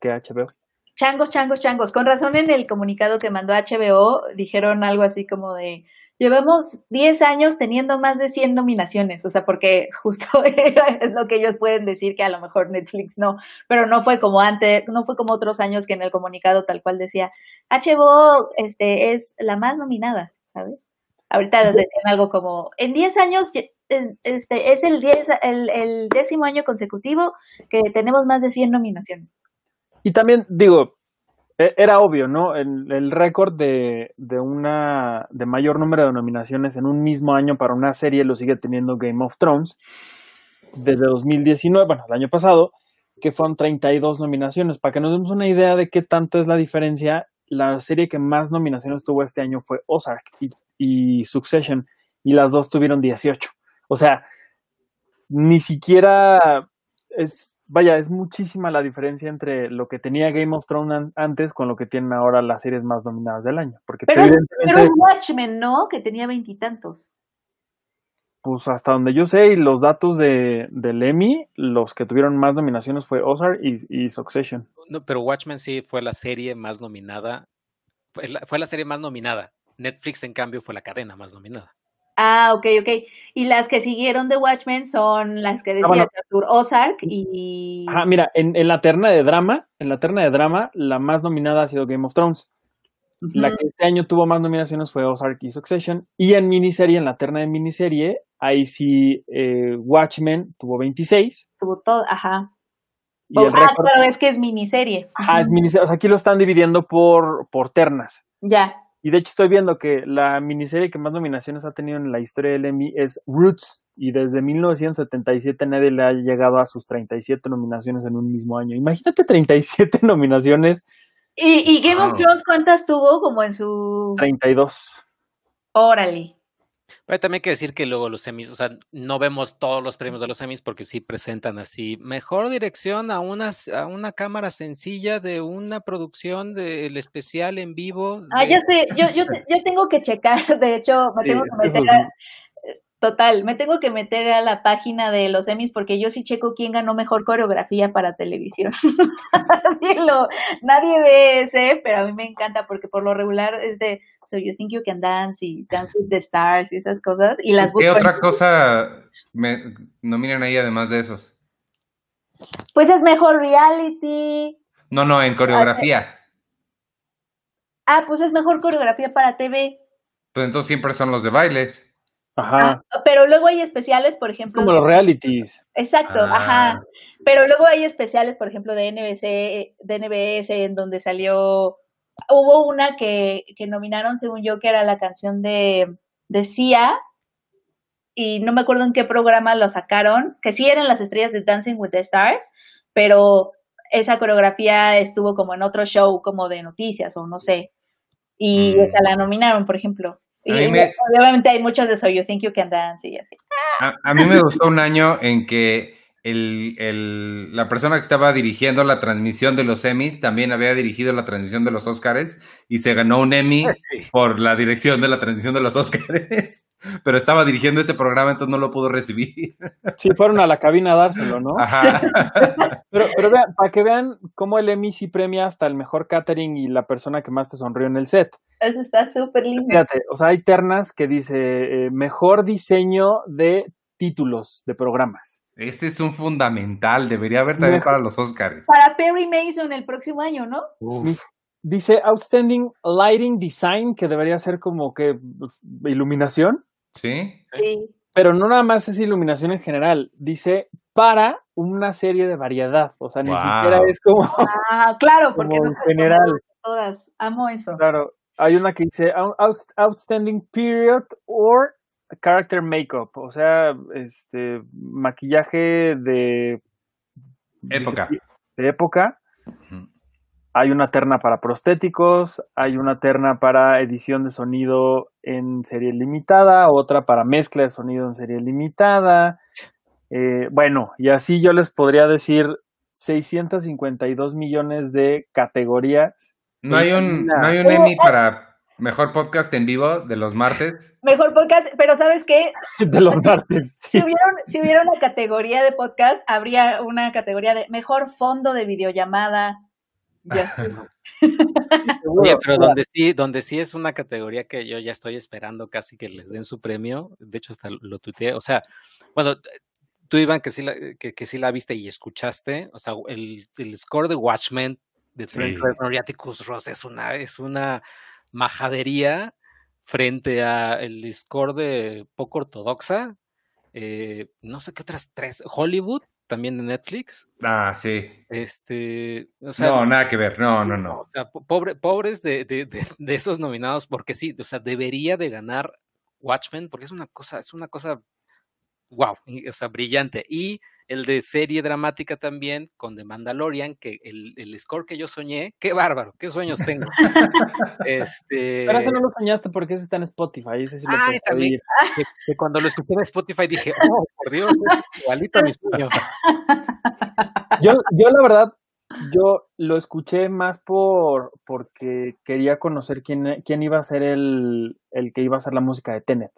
C: que HBO.
D: Changos, changos, changos. Con razón en el comunicado que mandó HBO dijeron algo así como de, llevamos 10 años teniendo más de 100 nominaciones, o sea, porque [LAUGHS] justo es lo que ellos pueden decir que a lo mejor Netflix no, pero no fue como antes, no fue como otros años que en el comunicado tal cual decía, HBO este, es la más nominada, ¿sabes? Ahorita decían algo como, en 10 años este, es el, 10, el, el décimo año consecutivo que tenemos más de 100 nominaciones.
C: Y también, digo, era obvio, ¿no? El, récord de, de una de mayor número de nominaciones en un mismo año para una serie lo sigue teniendo Game of Thrones desde 2019, bueno, el año pasado, que fueron 32 nominaciones. Para que nos demos una idea de qué tanto es la diferencia, la serie que más nominaciones tuvo este año fue Ozark y, y Succession, y las dos tuvieron 18. O sea, ni siquiera es, vaya, es muchísima la diferencia entre lo que tenía Game of Thrones an- antes con lo que tienen ahora las series más nominadas del año. Porque
D: Pero es,
C: evidentemente,
D: pero es Watchmen, ¿no? Que tenía veintitantos.
C: pues hasta donde yo sé, y los datos de, del Emmy, los que tuvieron más nominaciones fue Ozark y, y Succession.
B: No, pero Watchmen sí fue la serie más nominada. Fue la, fue la serie más nominada. Netflix, en cambio, fue la cadena más nominada.
D: Ah, ok, ok. Y las que siguieron de Watchmen son las que decía
C: bueno.
D: Arthur Ozark y...
C: Ajá, mira, en, en la terna de drama, en la terna de drama, la más nominada ha sido Game of Thrones. La que este año tuvo más nominaciones fue Ozark y Succession. Y en miniserie, en la terna de miniserie, ahí sí eh, Watchmen tuvo 26.
D: Tuvo todo, ajá.
C: Y el
D: ah, pero es que es miniserie.
C: ajá, es miniserie. O sea, aquí lo están dividiendo por, por ternas.
D: Ya.
C: Y de hecho estoy viendo que la miniserie que más nominaciones ha tenido en la historia del Emmy es Roots. Y desde 1977 nadie le ha llegado a sus 37 nominaciones en un mismo año. Imagínate 37 [LAUGHS] nominaciones,
D: ¿Y, y Game of. Thrones cuántas tuvo como en su...
C: 32.
D: Órale.
B: Pero también hay que decir que luego los semis, o sea, no vemos todos los premios de los semis porque sí presentan así mejor dirección a una, a una cámara sencilla de una producción del especial en vivo.
D: Ah, ya sé, yo, yo, yo tengo que checar, [LAUGHS] de hecho, me tengo que [LAUGHS] meter a, total, me tengo que meter a la página de los Emmys porque yo sí checo quién ganó mejor coreografía para televisión. [LAUGHS] nadie, lo, nadie ve ese, pero a mí me encanta porque por lo regular es de So You Think You Can Dance y Dance with the Stars y esas cosas y las
A: ¿Qué otra cosa me nominan ahí además de esos?
D: Pues es mejor reality.
A: No, no, en coreografía.
D: Ah, pues es mejor coreografía para TV.
A: Pues entonces siempre son los de bailes.
C: Ajá.
D: Ah, pero luego hay especiales, por ejemplo.
C: Como los realities.
D: Exacto,
A: Ah.
D: ajá. Pero luego hay especiales, por ejemplo, de NBC, de NBS, en donde salió. Hubo una que, que nominaron, según yo, que era la canción de, de Sia. Y no me acuerdo en qué programa lo sacaron, que sí eran las estrellas de Dancing with the Stars, pero esa coreografía estuvo como en otro show, como de noticias o no sé. Y
A: Mm.
D: esa la nominaron, por ejemplo. Y
A: me-
D: obviamente hay muchos de So You Think You Can Dance y así.
A: A, a mí me gustó un año en que el, el- la persona que estaba dirigiendo la transmisión de los Emmys también había dirigido la transmisión de los Oscars y se ganó un Emmy [LAUGHS] por la dirección de la transmisión de los Oscars. [LAUGHS] Pero estaba dirigiendo ese programa, entonces no lo pudo recibir.
C: Sí, fueron a la cabina a dárselo, ¿no?
A: Ajá. [LAUGHS]
C: Pero, pero vean, para que vean cómo el Emmy sí premia hasta el mejor catering y la persona que más te sonrió en el set.
D: Eso está súper lindo.
C: Fíjate, o sea, hay ternas que dice eh, mejor diseño de títulos de programas.
A: Ese es un fundamental, debería haber también para los Oscars.
D: Para Perry Mason el próximo año, ¿no?
A: Uf.
C: Dice Outstanding Lighting Design, que debería ser como que pues, iluminación,
A: ¿Sí?
D: Sí.
C: pero no nada más es iluminación en general, dice para una serie de variedad, o sea, ni
A: Wow.
C: siquiera es como, [LAUGHS]
D: Ah, claro, porque
C: como
D: no
C: en general.
D: todas. Amo eso.
C: Claro, hay una que dice "Out- out- Outstanding Period or Character Makeup, o sea, este maquillaje de
A: Época.
C: de época. Hay una terna para prostéticos, hay una terna para edición de sonido en serie limitada, otra para mezcla de sonido en serie limitada. Eh, bueno, y así yo les podría decir 652 millones de categorías.
A: No hay un, no hay un Emmy para mejor podcast en vivo de los martes.
D: Mejor podcast, pero ¿sabes qué? [LAUGHS]
C: de los martes. [LAUGHS]
D: Si hubiera, si hubiera una categoría de podcast, habría una categoría de mejor fondo de videollamada. Ya. [LAUGHS]
B: Oye, pero donde sí, donde sí es una categoría que yo ya estoy esperando casi que les den su premio, de hecho hasta lo tuiteé, o sea, bueno, tú Iván que sí la, que, que sí la viste y escuchaste, o sea, el, el score de Watchmen de Trent
A: Sí.
B: Reznor y Atticus Ross es una, es una majadería frente a el de poco ortodoxa, eh, no sé qué otras tres, Hollywood, también de Netflix,
A: Ah, sí.
B: este, o sea,
A: No, nada que ver. No, no, no.
B: o sea, po- pobre, pobres de, de, de, [LAUGHS] de esos nominados, porque sí, o sea, debería de ganar Watchmen, porque es una cosa, es una cosa, wow, o sea, brillante. Y el de serie dramática también, con The Mandalorian, que el, el score que yo soñé, qué bárbaro, qué sueños tengo. [LAUGHS] este.
C: Pero eso no lo soñaste porque ese está en Spotify. Ese sí lo
B: Ay, también. que, que cuando lo escuché en Spotify dije, oh, por Dios, igualito a mi sueño. [LAUGHS]
C: Yo, yo la verdad, yo lo escuché más por porque quería conocer quién, quién iba a ser el, el que iba a hacer la música de Tenet.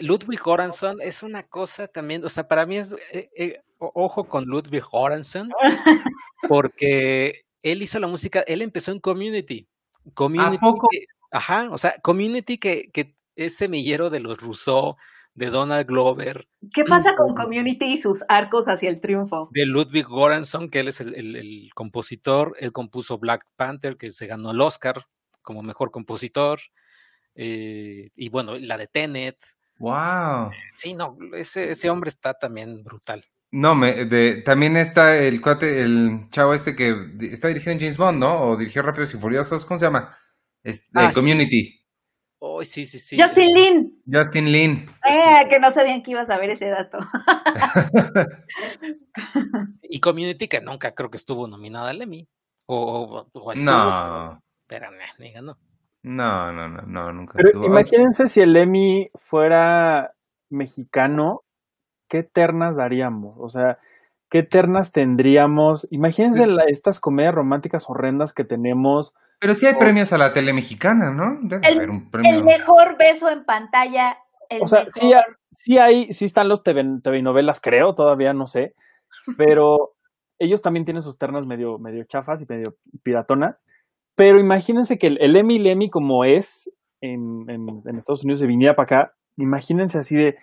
B: Ludwig Göransson es una cosa también, o sea, para mí es, eh, eh, ojo con Ludwig Göransson, [LAUGHS] porque él hizo la música, él empezó en Community. Community
A: poco?
B: que- ajá, o sea, Community que, que es semillero de los Rousseau, de Donald Glover,
D: ¿Qué pasa con Community y sus arcos hacia el triunfo?
B: de Ludwig Göransson, que él es el, el- el compositor, él compuso Black Panther, que se ganó el Oscar como mejor compositor, eh, y bueno, la de Tenet.
A: Wow.
B: Sí, no, ese, ese hombre está también brutal.
A: No, me, de, también está el cuate, el chavo este que está dirigido en James Bond, ¿no? O dirigió Rápidos y Furiosos, ¿cómo se llama? Es- de
B: Ah, sí.
A: Community.
B: Oh, sí, sí, sí.
D: Justin Lin.
A: Justin Lin.
D: Eh, que no sabían que ibas a ver ese dato. [LAUGHS]
B: Y Community, que nunca creo que estuvo nominada al Emmy. O, o- o estuvo,
A: No,
B: Pero nah, ni ganó.
A: No, no, no, no, nunca
C: Pero
A: estuvo.
C: imagínense si el Emmy fuera mexicano, ¿qué ternas daríamos? O sea, ¿qué ternas tendríamos? Imagínense la- estas comedias románticas horrendas que tenemos.
A: Pero sí hay premios a la tele mexicana, ¿no? Debe
D: El-
A: haber un premio.
D: El mejor beso en pantalla. El
C: O sea,
D: mejor.
C: sí, sí hay, sí están los TV, novelas, creo, todavía no sé, pero [LAUGHS] ellos también tienen sus ternas medio, medio chafas y medio piratonas. Pero imagínense que el, el Emmy, el Emmy como es en, en- en Estados Unidos se viniera para acá, imagínense así de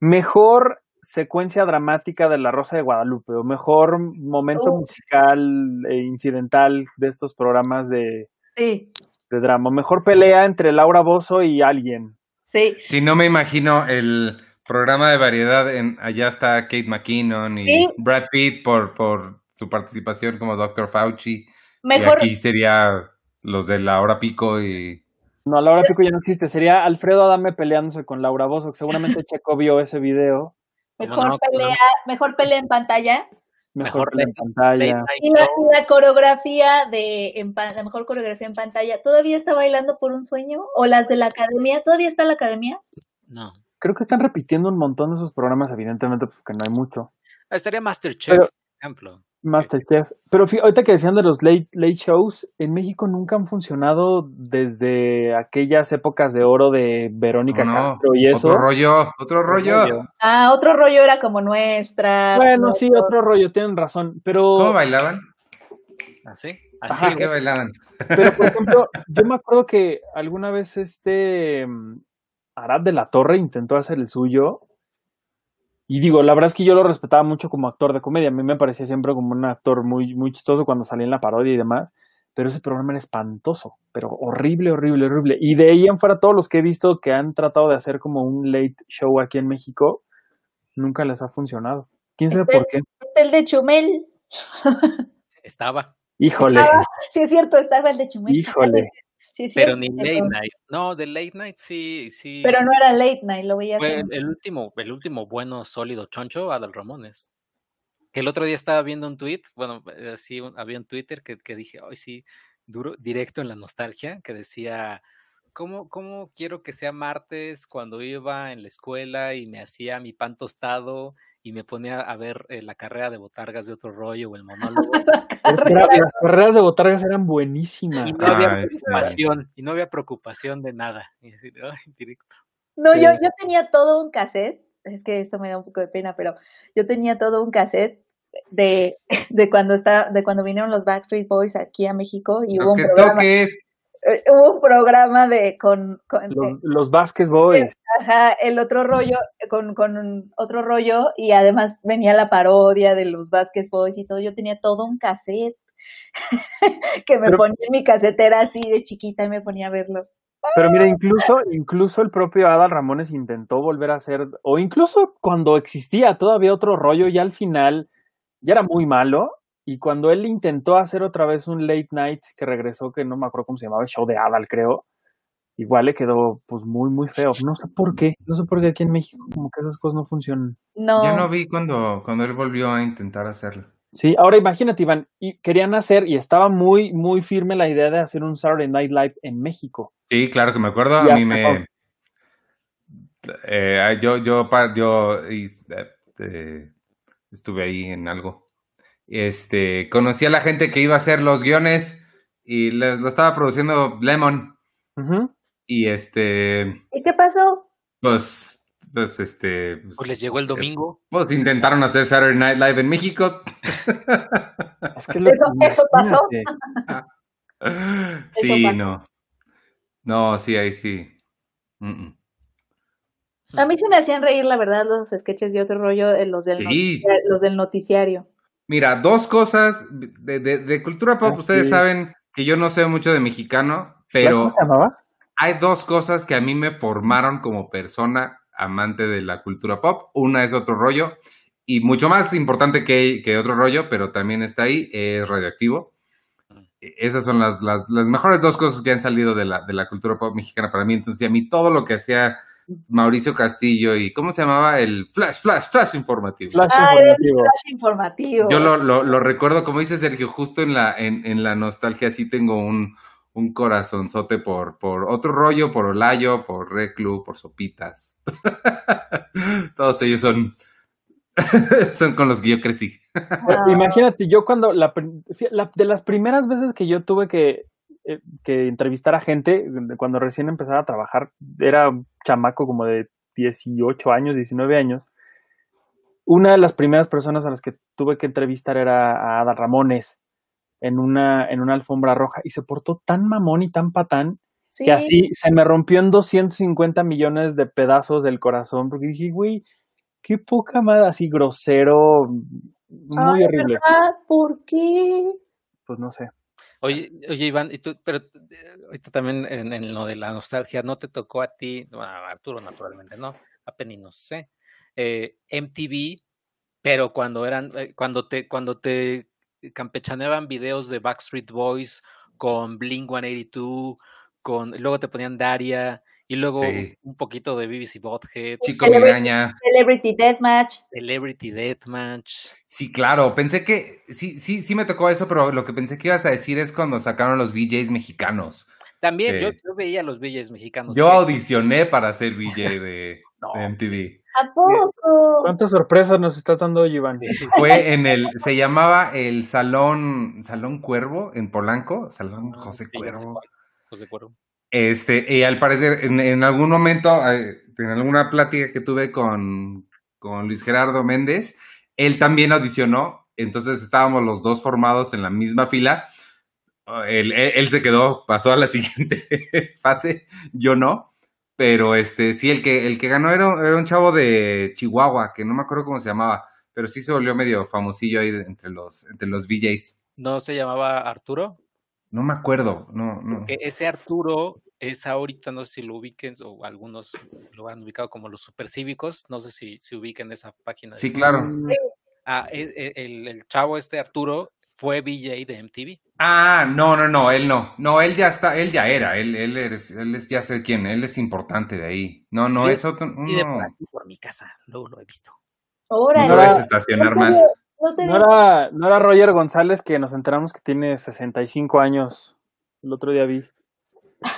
C: mejor secuencia dramática de La Rosa de Guadalupe, o mejor momento musical e incidental de estos programas de,
D: Sí,
C: de drama. Mejor pelea entre Laura Bozo y alguien.
D: sí.
A: Si no me imagino el programa de variedad en allá está Kate McKinnon y
D: Sí.
A: Brad Pitt por, por su participación como Dr. Fauci.
D: Mejor,
A: Y aquí sería los de la hora pico y
C: No, Laura Pico ya no existe. Sería Alfredo Adame peleándose con Laura Bozo, que seguramente [LAUGHS] Checo vio ese video.
B: ¿Cómo
D: mejor
B: no? ¿Cómo no?
D: pelea, mejor pelea en pantalla.
C: Mejor,
B: Mejor
C: pelea en pantalla.
D: Y la, la coreografía de en pa- la mejor coreografía en pantalla, ¿todavía está bailando por un sueño? ¿O las de la academia? ¿Todavía está la academia?
B: No.
C: Creo que están repitiendo un montón de esos programas, evidentemente, porque no hay mucho.
B: Estaría Masterchef,
C: Pero-
B: ejemplo.
C: Masterchef. Pero fí- ahorita que decían de los late, late shows, en México nunca han funcionado desde aquellas épocas de oro de Verónica
A: ¿Cómo no?
C: Castro y eso.
A: otro rollo, otro rollo.
D: Ah, otro rollo era como nuestra.
C: Bueno, sí,
D: otro-
C: rollo, tienen razón. Pero,
A: ¿Cómo bailaban?
B: ¿Así?
C: Ajá.
B: Así.
A: Sí, que bailaban.
C: pero, por ejemplo, yo me acuerdo que alguna vez este mm, Arad de la Torre intentó hacer el suyo. Y digo, la verdad es que yo lo respetaba mucho como actor de comedia. A mí me parecía siempre como un actor muy, muy chistoso cuando salía en la parodia y demás. Pero ese programa era espantoso, pero horrible, horrible, horrible. Y de ahí en fuera, todos los que he visto que han tratado de hacer como un late show aquí en México, nunca les ha funcionado. ¿Quién sabe
D: Este-
C: por qué?
D: Este, el de Chumel.
B: Estaba.
C: Híjole.
D: Ah, sí, es cierto, estaba el de Chumel.
C: Híjole.
D: Sí,
B: Pero ni late night. No, de late night sí, sí.
D: Pero no era late night, lo veía
B: Fue el, último, el último bueno, sólido choncho, Adal Ramones. Que el otro día estaba viendo un tweet, bueno, eh, sí, un- había un Twitter que, que dije, hoy sí, duro, directo en la nostalgia, que decía, ¿cómo, ¿cómo quiero que sea martes cuando iba en la escuela y me hacía mi pan tostado y me ponía a ver eh, la carrera de botargas de otro rollo o el [LAUGHS] monólogo?
C: Las carreras- las carreras de botargas eran buenísimas.
B: Y no había
A: Ah,
B: preocupación, y no había preocupación de nada. Y decir, "Ay, directo.
D: No,
C: Sí.
D: yo, yo tenía todo un cassette, es que esto me da un poco de pena, pero yo tenía todo un cassette de, [LAUGHS] de cuando está, de cuando vinieron los Backstreet Boys aquí a México y hubo un programa,
A: toques.
D: Eh, hubo un programa de con, con
C: Los, los Vázquez Boys.
D: ajá, el otro rollo, con, con un otro rollo, y además venía la parodia de los Vázquez Boys y todo, yo tenía todo un cassette [LAUGHS] que me
C: Pero-
D: ponía en mi casetera así de chiquita y me ponía a verlo.
C: Pero mira, incluso, incluso el propio Adal Ramones intentó volver a hacer, o incluso cuando existía todavía otro rollo, ya al final ya era muy malo. Y cuando él intentó hacer otra vez un late night que regresó, que no me acuerdo cómo se llamaba, el show de Adal, creo, igual le quedó pues muy, muy feo. No sé por qué, no sé por qué aquí en México como que esas cosas no funcionan.
D: No,
A: Ya no vi cuando, cuando él volvió a intentar hacerlo.
C: Sí, ahora imagínate, Iván, y querían hacer, y estaba muy, muy firme la idea de hacer un Saturday Night Live en México.
A: Sí, claro que me acuerdo.
C: Ya,
A: a mí me. eh, yo, yo, yo is- eh, eh, estuve ahí en algo. Este, conocí a la gente que iba a hacer los guiones y les lo estaba produciendo Lemon. Y este,
D: ¿y qué pasó?
A: pues, pues este.
B: Pues les llegó el domingo.
A: Pues intentaron hacer Saturday Night Live en México.
C: Es que
D: Eso- pasó. [LAUGHS]
A: Sí,
D: pasó.
A: no. No, sí, ahí sí. Mm, mm.
D: A mí se me hacían reír, la verdad, los sketches de otro rollo, los del,
A: Sí.
D: noticia- los del noticiario.
A: Mira, dos cosas de, de- de cultura pop.
C: Ah,
A: Ustedes
C: sí.
A: saben que yo no sé mucho de mexicano,
C: ¿Cómo
A: pero hay dos cosas que a mí me formaron como persona amante de la cultura pop. Una es otro rollo y mucho más importante que, que otro rollo, pero también está ahí, es radioactivo. E- Esas son las, las, las mejores dos cosas que han salido de la, de la cultura pop mexicana para mí. Entonces, a mí todo lo que hacía Mauricio Castillo y ¿cómo se llamaba? El flash, flash, flash informativo.
C: Flash
D: Ah,
C: informativo.
D: flash informativo.
A: Yo lo, lo, lo recuerdo, como dice Sergio, justo en la, en, en la nostalgia, sí tengo un, un corazonzote por, por otro rollo, por Olayo, por Reclu, por Sopitas. [LAUGHS] Todos ellos son, [LAUGHS] son con los que yo crecí.
C: Imagínate, yo cuando la, la- de las primeras veces que yo tuve que, eh, que entrevistar a gente, cuando recién empezaba a trabajar, era un chamaco como de 18 años, 19 años. Una de las primeras personas a las que tuve que entrevistar era a Ada Ramones en una, en una alfombra roja y se portó tan mamón y tan patán
D: Sí,
C: que así se me rompió en 250 millones de pedazos del corazón porque dije, güey, qué poca madre, así grosero, muy
D: Ay,
C: horrible.
D: ¿verdad? ¿Por qué?
C: Pues no sé.
B: Oye, oye, Iván, y tú, pero ahorita también en, en lo de la nostalgia, ¿no te tocó a ti, bueno, a Arturo naturalmente, ¿no? A Penny no sé, eh, MTV, pero cuando eran, eh, cuando te, cuando te campechaneaban videos de Backstreet Boys con Blink 182, con, luego te ponían Daria, y luego
A: Sí.
B: un poquito de BBC Bothead,
A: Chico Migraña.
D: Celebrity Deathmatch.
B: Celebrity Deathmatch.
A: Sí, claro, pensé que sí, sí, sí me tocó eso, pero lo que pensé que ibas a decir es cuando sacaron los VJs mexicanos.
B: También yo, yo veía los VJs mexicanos.
A: Yo audicioné para ser [LAUGHS] VJ de,
C: No.
A: de MTV.
D: ¿A poco?
C: ¿Cuántas sorpresas nos estás dando Iván? [LAUGHS]
A: Fue en el, se llamaba el Salón, Salón Cuervo en Polanco, Salón
B: Ah,
A: José
B: sí,
A: Cuervo.
B: José Cuervo.
A: Este, y al parecer, en, en algún momento, eh, en alguna plática que tuve con, con Luis Gerardo Méndez, él también audicionó, entonces estábamos los dos formados en la misma fila. Ah, Él, él- él se quedó, pasó a la [LAUGHS] siguiente fase, yo no. Pero este, sí, el que, el que ganó era, un- era un chavo de Chihuahua, que no me acuerdo cómo se llamaba, pero sí se volvió medio famosillo ahí de- entre los, entre los VJs.
B: ¿No se llamaba Arturo?
A: No me acuerdo, no, no.
B: Ese Arturo es ahorita, no sé si lo ubiquen o algunos lo han ubicado como los supercívicos, no sé si, si ubiquen esa página. de
A: Sí, claro.
B: Ah, e- e- el, el chavo este Arturo fue VJ de MTV.
A: Ah, no, no, no, él no. No, él ya está, él ya era, él, él es, él es, ya sé quién, él es importante de ahí. No, no,
B: Sí,
A: es otro,
B: Y de por aquí, por mi casa, luego lo he visto.
D: Órale.
A: No
C: No
A: a estacionar
D: No
A: mal.
D: no
C: No era, no era Roger González que nos enteramos que tiene 65 años. El otro día vi.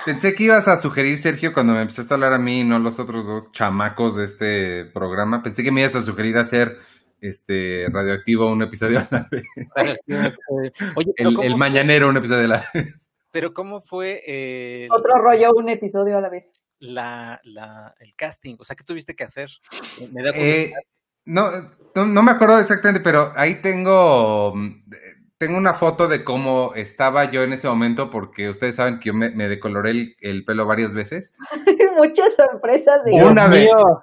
A: Pensé que ibas a sugerir, Sergio, cuando me empezaste a hablar a mí y no los otros dos chamacos de este programa. Pensé que me ibas a sugerir hacer este radioactivo un episodio a la vez.
B: Oye,
A: El,
B: ¿cómo,
A: el mañanero un episodio a la vez.
B: pero ¿cómo fue eh,
D: Otro rollo, un episodio a la vez.
B: la, la, el casting? O sea, ¿qué tuviste que hacer? Me- Me da
A: Eh, no, no, no me acuerdo exactamente, pero ahí tengo, tengo una foto de cómo estaba yo en ese momento, porque ustedes saben que yo me, me decoloré el, el pelo varias veces. [LAUGHS]
D: Muchas sorpresas. de-
A: Una vez.
C: mío,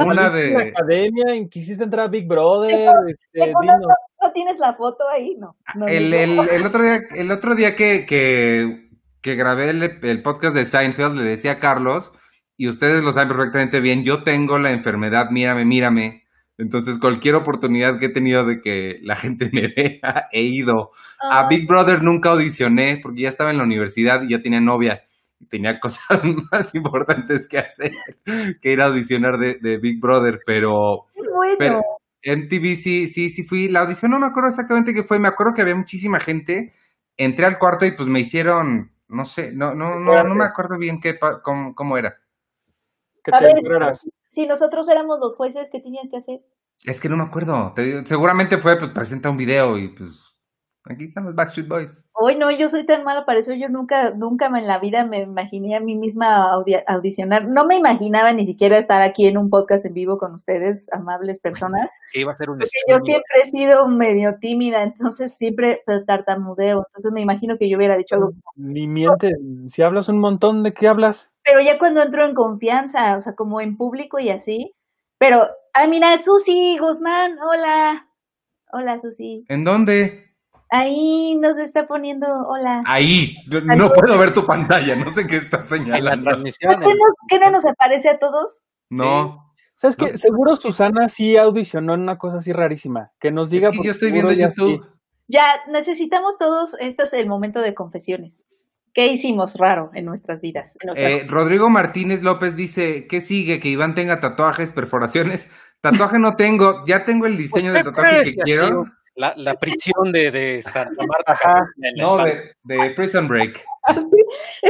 C: [LAUGHS]
A: Una de...
C: academia, en quisiste entrar a Big Brother. este, dinos.
D: ¿No tienes la foto ahí? No. no
A: El, el, el otro día, el otro día que, que, que grabé el, el podcast de Seinfeld, le decía a Carlos, y ustedes lo saben perfectamente bien, yo tengo la enfermedad, mírame, mírame. Entonces, cualquier oportunidad que he tenido de que la gente [LAUGHS] me vea, he ido. A Big Brother nunca audicioné porque ya estaba en la universidad y ya tenía novia. Y tenía [LAUGHS] cosas más importantes que hacer que ir a audicionar de, de Big Brother, pero
D: bueno.
A: pero MTV sí, sí, sí fui. La audición no me acuerdo exactamente qué fue. Me acuerdo que había muchísima gente. Entré al cuarto y pues me hicieron, no sé, no, no, no, no me acuerdo bien qué, pa- cómo, cómo era.
C: ¿Qué
D: A
C: te
D: ver. Si nosotros éramos los jueces, ¿qué tenían que hacer?
A: Es que no me acuerdo. Te digo, seguramente fue, pues presenta un video y pues aquí están los Backstreet Boys.
D: Hoy no, yo soy tan mala para eso. Yo nunca, nunca en la vida me imaginé a mí misma audi- audicionar. No me imaginaba ni siquiera estar aquí en un podcast en vivo con ustedes, amables personas.
B: Que iba a ser un
D: Porque yo siempre he sido medio tímida, entonces siempre tartamudeo. Entonces me imagino que yo hubiera dicho algo.
C: Ni mientes. Si hablas un montón, ¿de qué hablas?
D: Pero ya cuando entro en confianza, o sea, como en público y así. Pero, ah, mira, Susi Guzmán, hola. Hola, Susi.
A: ¿En dónde?
D: Ahí nos está poniendo, hola.
A: Ahí. No- No puedo ver tu pantalla. No sé qué
B: En la
A: señalando.
B: transmisión.
D: ¿Qué no, qué no nos aparece a todos?
A: No.
C: ¿Sabes qué? Seguro Susana sí audicionó en una cosa así rarísima. Que nos diga.
A: Es que yo estoy viendo YouTube.
C: sí.
D: Ya, necesitamos todos, este es el momento de confesiones. ¿Qué hicimos raro en nuestras vidas? En
A: Eh, Rodrigo Martínez López dice, ¿qué sigue? Que Iván tenga tatuajes, perforaciones. Tatuaje no tengo, ya tengo el diseño de
B: Pues,
A: tatuaje que quiero.
B: tío. La, la prisión de, de Santa Marta.
C: Ajá.
B: en la
A: No, de, de Prison Break.
D: Esta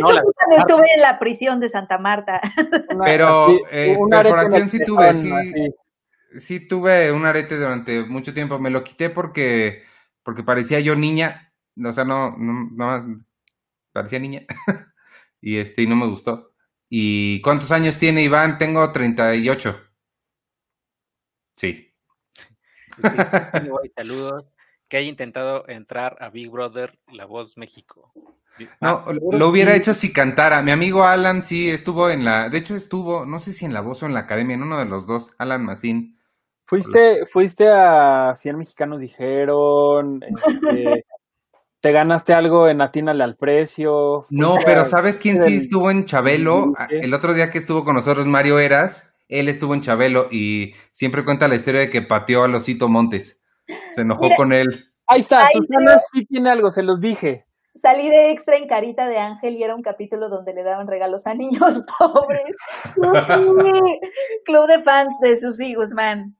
B: No, la-
D: estuve en la prisión de Santa Marta.
A: Pero, eh, perforación sí tuve, sí. Sí tuve un arete durante mucho tiempo. Me lo quité porque, porque parecía yo niña. O sea, no, no, no parecía niña. [LAUGHS] y este, y no me gustó. ¿Y cuántos años tiene Iván? Tengo 38. Sí.
B: Saludos. Que haya intentado entrar a Big Brother La Voz México.
A: No,
C: Ah,
A: lo hubiera hecho si cantara. Mi amigo Alan sí estuvo en la, de hecho estuvo, no sé si en la voz o en la academia, en uno de los dos, Alan Massín.
C: Fuiste, fuiste a 100 mexicanos dijeron, este, [LAUGHS] te ganaste algo en Atínale al precio.
A: No, pero
C: a-
A: ¿sabes quién sí estuvo en Chabelo? Ah. El otro día que estuvo con nosotros Mario Eras, él estuvo en Chabelo y siempre cuenta la historia de que pateó a Losito Montes. Se enojó
D: Mira.
A: con él.
C: Ahí está, Susana sí tiene algo, se los dije.
D: Salí de extra en Carita de Ángel y era un capítulo donde le daban regalos a [LAUGHS] niños pobres. [LAUGHS] Club de fans de Susi Guzmán.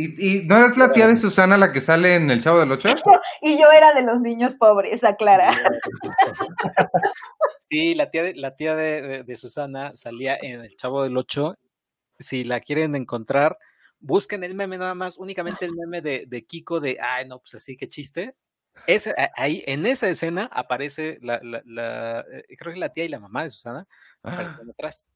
A: ¿Y, y no eres la tía de Susana la que sale en El Chavo del Ocho? [LAUGHS]
D: Y yo era de los niños pobres, aclara. [LAUGHS]
B: Sí, la tía de, la tía de, de- de Susana salía en El Chavo del Ocho. Si la quieren encontrar, busquen el meme nada más, únicamente el meme de, de Kiko de, ay, no, pues así, qué chiste. Ese, ahí, en esa escena aparece la, la, la- eh, creo que la tía y la mamá de Susana aparecen atrás.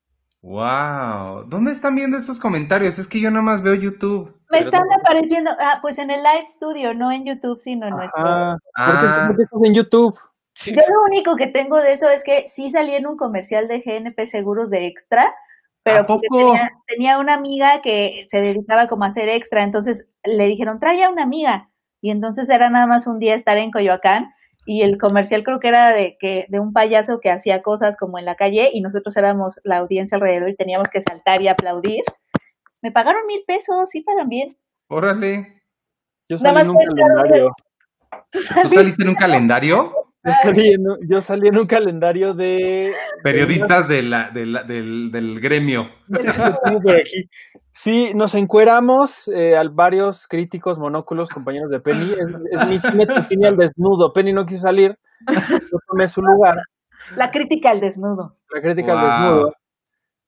A: Wow. ¿Dónde están viendo esos comentarios? Es que yo nada más veo YouTube.
D: Me están apareciendo, ah, pues en el live studio, no en YouTube, sino en nuestro.
C: Ah, ¿por qué-
A: Ah.
C: por qué estás en YouTube?
B: Sí,
D: Yo lo único que tengo de eso es que sí salí en un comercial de GNP Seguros de extra, pero
A: ¿A
D: porque
A: poco?
D: tenía, tenía una amiga que se dedicaba como a hacer extra, entonces le dijeron, trae a una amiga. Y entonces era nada más un día estar en Coyoacán y el comercial creo que era de que de un payaso que hacía cosas como en la calle y nosotros éramos la audiencia alrededor y teníamos que saltar y aplaudir. Me pagaron mil pesos, sí pagan bien.
A: Órale.
C: Yo
D: Nada
C: salí
D: más
C: en un calendario.
A: ¿Tú saliste en un calendario?
C: Yo salí en un, yo salí en un calendario de...
A: Periodistas de la, de la- del, del gremio.
C: Sí, nos encueramos eh, a varios críticos monóculos, compañeros de Penny. Es, es mi cine Penny al desnudo. Penny no quiso salir. Yo tomé su lugar.
D: La crítica al desnudo.
C: La crítica al desnudo.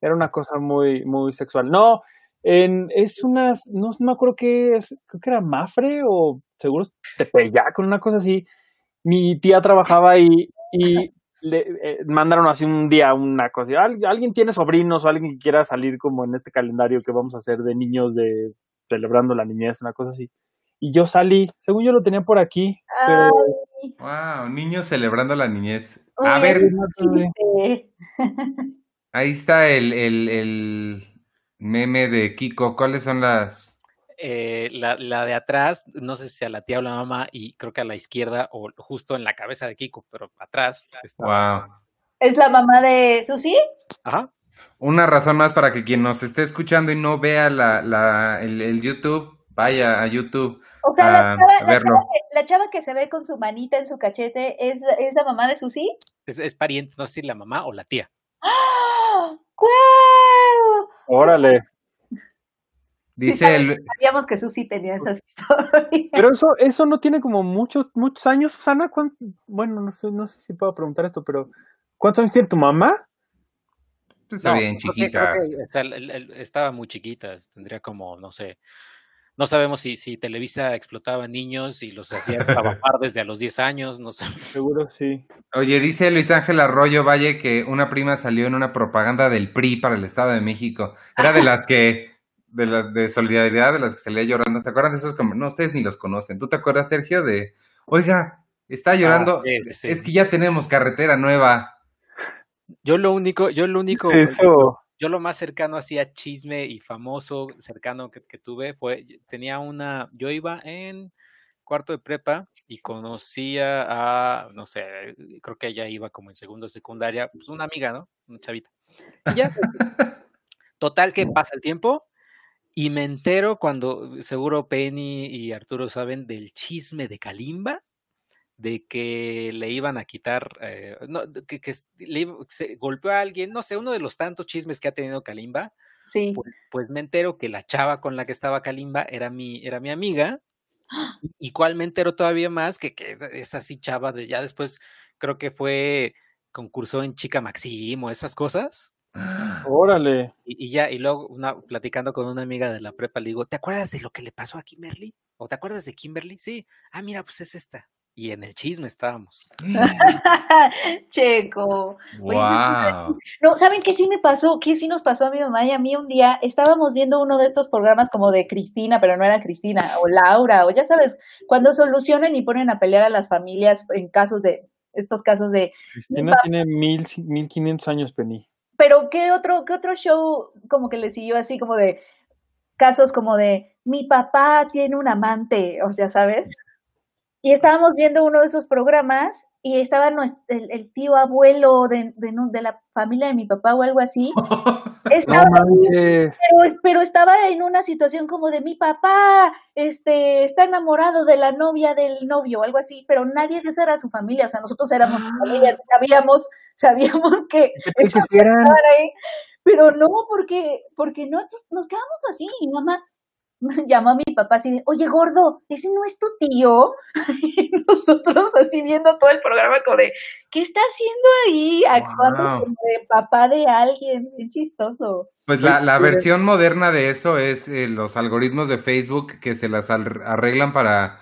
C: Era una cosa muy, muy sexual. No, en, es unas, no, no me acuerdo qué es, creo que era Mafre o seguro Tepeyac, una cosa así. Mi tía trabajaba ahí y le eh, mandaron así un día una cosa. ¿Al- ¿Alguien tiene sobrinos o alguien que quiera salir como en este calendario que vamos a hacer de niños de celebrando la niñez, una cosa así? Y yo salí, según yo lo tenía por aquí, pero
A: Wow, niños celebrando la niñez.
D: Uy,
A: A ver, ahí está el, el, el meme de Kiko. ¿Cuáles son las...?
B: Eh, la, la de atrás, no sé si a la tía o la mamá, y creo que a la izquierda o justo en la cabeza de Kiko, pero atrás. estaba-
A: Wow.
D: ¿Es la mamá de Susi?
B: Ajá.
A: Una razón más para que quien nos esté escuchando y no vea la, la, el, el YouTube, vaya a YouTube.
D: O sea, la, chava,
A: verlo.
D: chava que, la chava que se ve con su manita en su cachete, ¿es, es la mamá de Susi?
B: Es, es pariente, no sé si la mamá o la tía.
D: ¡Ah! ¡Guau!
C: órale.
D: Sí
A: Dice el...
D: Sabíamos que Susi tenía esas historias.
C: Pero eso, eso no tiene como muchos, muchos años, Susana. ¿Cuán- Bueno, no sé, no sé si puedo preguntar esto, pero ¿cuántos años tiene tu mamá?
A: Pues
B: No,
A: está bien,
B: que- que,
A: chiquitas.
B: o sea, el- el- el- estaba muy chiquita, tendría como, no sé, no sabemos si, si Televisa explotaba niños y los hacía [LAUGHS] trabajar desde a los 10 años, no sé.
C: Seguro sí.
A: Oye, dice Luis Ángel Arroyo Valle que una prima salió en una propaganda del PRI para el Estado de México. Era de [LAUGHS] las que, de las de solidaridad, de las que salía llorando. ¿Se acuerdan de esos? como- No, ustedes ni los conocen. ¿Tú te acuerdas, Sergio? De, oiga, está llorando.
B: Ah, sí, sí, sí.
A: Es que ya tenemos carretera nueva.
B: Yo lo único, yo lo único,
C: Eso.
B: yo lo más cercano hacía chisme y famoso cercano que, que tuve fue, tenía una, yo iba en cuarto de prepa y conocía a, no sé, creo que ella iba como en segundo de secundaria, pues una amiga, ¿no? Una chavita. Y ya, [LAUGHS] total que pasa el tiempo y me entero cuando, seguro Penny y Arturo saben del chisme de Kalimba, de que le iban a quitar, eh, no, que, que le se golpeó a alguien, no sé, uno de los tantos chismes que ha tenido Kalimba,
D: Sí.
B: pues, pues me entero que la chava con la que estaba Kalimba era mi, era mi amiga, y cuál me entero todavía más que, que es, es así chava de ya después, creo que fue, concursó en Chica Maxim o esas cosas.
C: Órale.
B: Y, y ya, y luego una, platicando con una amiga de la prepa, le digo, ¿te acuerdas de lo que le pasó a Kimberly? ¿O te acuerdas de Kimberly? Sí. Ah, mira, pues es esta. Y en el chisme estábamos. [LAUGHS]
D: Checo.
A: Wow.
D: No, ¿saben qué sí me pasó? ¿Qué sí nos pasó a mi mamá y a mí un día? Estábamos viendo uno de estos programas como de Cristina, pero no era Cristina, o Laura, o ya sabes, cuando solucionan y ponen a pelear a las familias en casos de, estos casos de,
C: Cristina tiene mil, mil quinientos años, Penny.
D: Pero ¿qué otro, qué otro show como que le siguió así como de casos como de mi papá tiene un amante, o sea, ¿sabes? Y estábamos viendo uno de esos programas y estaba el, el tío abuelo de, de, de, la familia de mi papá o algo así. [LAUGHS] Estaba, pero, pero, estaba en una situación como de mi papá este, está enamorado de la novia del novio algo así, pero nadie de esa era su familia, o sea, nosotros éramos ah. familia, sabíamos, sabíamos que, ahí, pero no, porque, porque no, nos quedamos así, y mamá, [LAUGHS] llamó a mi papá así de, oye, gordo, ese no es tu tío. [LAUGHS] Y nosotros así viendo todo el programa como de, ¿qué está haciendo ahí? Actuando como de papá de alguien, es chistoso.
A: Pues la, la versión moderna de eso es eh, los algoritmos de Facebook que se las arreglan para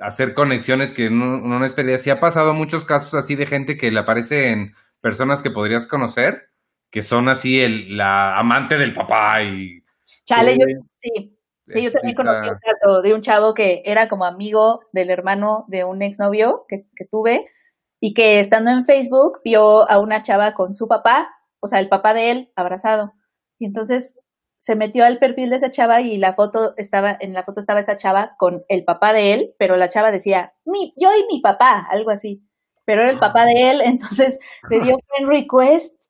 A: hacer conexiones que uno, no esperaría. Sí ha pasado muchos casos así de gente que le aparece en personas que podrías conocer, que son así el, la amante del papá y...
D: Chale, yo sí, Sí, yo también conocí un caso de un chavo que era como amigo del hermano de un exnovio que, que tuve y que estando en Facebook vio a una chava con su papá, o sea, el papá de él abrazado. Y entonces se metió al perfil de esa chava y la foto estaba, en la foto estaba esa chava con el papá de él, pero la chava decía, mi, yo y mi papá, algo así. Pero era el papá de él, [LAUGHS] entonces le dio [LAUGHS] friend request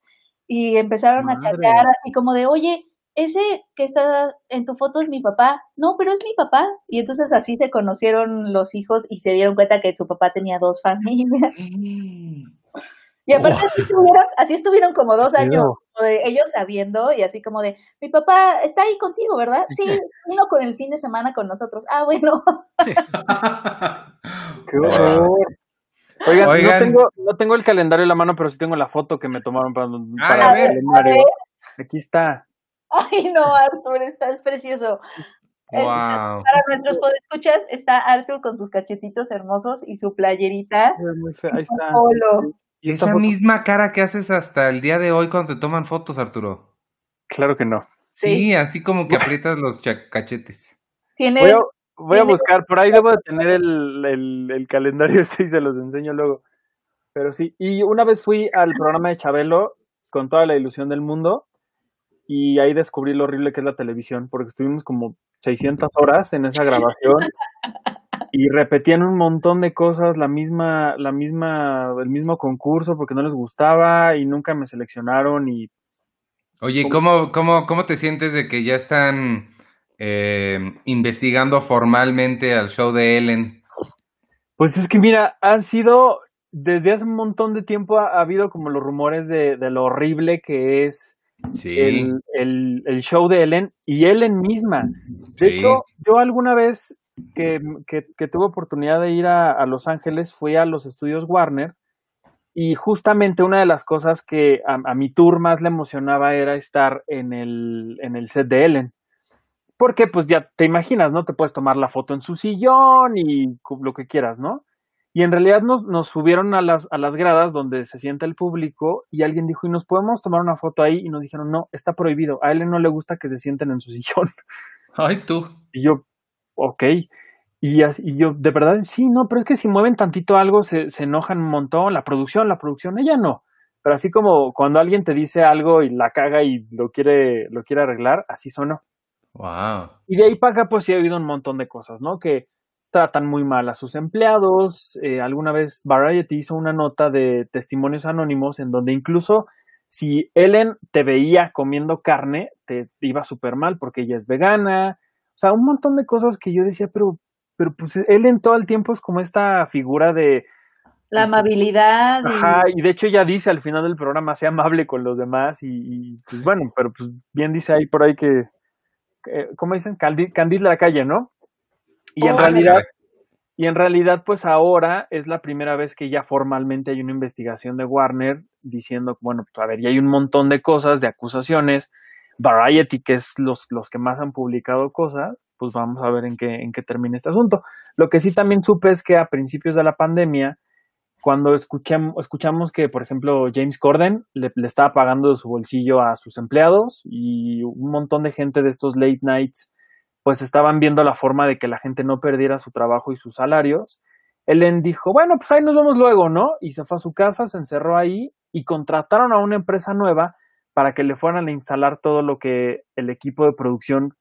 D: y empezaron a chatear así como de, oye, ese que está en tu foto es mi papá. No, pero es mi papá. Y entonces así se conocieron los hijos y se dieron cuenta que su papá tenía dos familias. Y aparte así, estuvieron, como dos años, ellos sabiendo y así como de, mi papá está ahí contigo, ¿verdad? Sí, [LAUGHS] vino con el fin de semana con nosotros. Ah, bueno. [LAUGHS]
C: Qué horror. Oigan, No, tengo, no tengo el calendario en la mano, pero sí tengo la foto que me tomaron para, para ver, el calendario. Aquí está.
D: Ay, no, Arthur, estás precioso. para nuestros podescuchas está Arthur con sus cachetitos hermosos y su playerita.
C: Ahí está.
A: ¿Y esa misma cara que haces hasta el día de hoy cuando te toman fotos, Arturo?
C: Claro que no.
A: Sí, así como que aprietas los cachetes.
D: Tiene,
C: voy, a, buscar, por ahí debo de tener el, el, el, calendario [LAUGHS] este y se los enseño luego. Pero sí, y una vez fui al programa de Chabelo con toda la ilusión del mundo y ahí descubrí lo horrible que es la televisión, porque estuvimos como 600 horas en esa grabación [LAUGHS] y repetían un montón de cosas, la misma, la misma, el mismo concurso porque no les gustaba y nunca me seleccionaron y...
A: Oye, ¿cómo, cómo, cómo te sientes de que ya están eh, investigando formalmente al show de Ellen?
C: Pues es que mira, han sido, desde hace un montón de tiempo ha, habido como los rumores de, de lo horrible que es el, el, show de Ellen y Ellen misma. De hecho, yo alguna vez que, que, tuve oportunidad de ir a, Los Ángeles fui a los estudios Warner y justamente una de las cosas que a, mi tour más le emocionaba era estar en el, en el set de Ellen. Porque pues ya te imaginas, ¿no? Te puedes tomar la foto en su sillón y lo que quieras, ¿no? Y en realidad nos, nos subieron a las, a las gradas donde se sienta el público y alguien dijo, ¿y nos podemos tomar una foto ahí? Y nos dijeron, no, está prohibido. A él no le gusta que se sienten en su [LAUGHS] sillón.
A: Ay, tú.
C: Y yo, ok. Y, así, y yo, de verdad, sí, no, pero es que si mueven tantito algo se, se enojan un montón. La producción, la producción, ella no. Pero así como cuando alguien te dice algo y la caga y lo quiere, lo quiere arreglar, así sonó.
A: Wow.
C: Y de ahí para acá, pues sí ha habido un montón de cosas, ¿no? Que tratan muy mal a sus empleados. Eh, alguna vez Variety hizo una nota de testimonios anónimos en donde incluso si Ellen te veía comiendo carne, te iba súper mal porque ella es vegana. O sea, un montón de cosas que yo decía, pero, pero pues Ellen todo el tiempo es como esta figura de...
D: La pues, amabilidad.
C: Ajá, y de hecho ella dice al final del programa, sea amable con los demás y, pues bueno, pero pues bien dice ahí por ahí que, eh, ¿cómo dicen? Candil de la calle, ¿no? Y en realidad, y en realidad, pues ahora es la primera vez que ya formalmente hay una investigación de Warner diciendo, bueno, pues a ver, ya hay un montón de cosas, de acusaciones. Variety, que es los, los que más han publicado cosas, pues vamos a ver en qué, en qué termina este asunto. Lo que sí también supe es que a principios de la pandemia, cuando escuchamos, escuchamos que, por ejemplo, James Corden le, le, estaba pagando de su bolsillo a sus empleados y un montón de gente de estos late nights pues estaban viendo la forma de que la gente no perdiera su trabajo y sus salarios. Ellen dijo, bueno, pues ahí nos vemos luego, ¿no? Y se fue a su casa, se encerró ahí y contrataron a una empresa nueva para que le fueran a instalar todo lo que el equipo de producción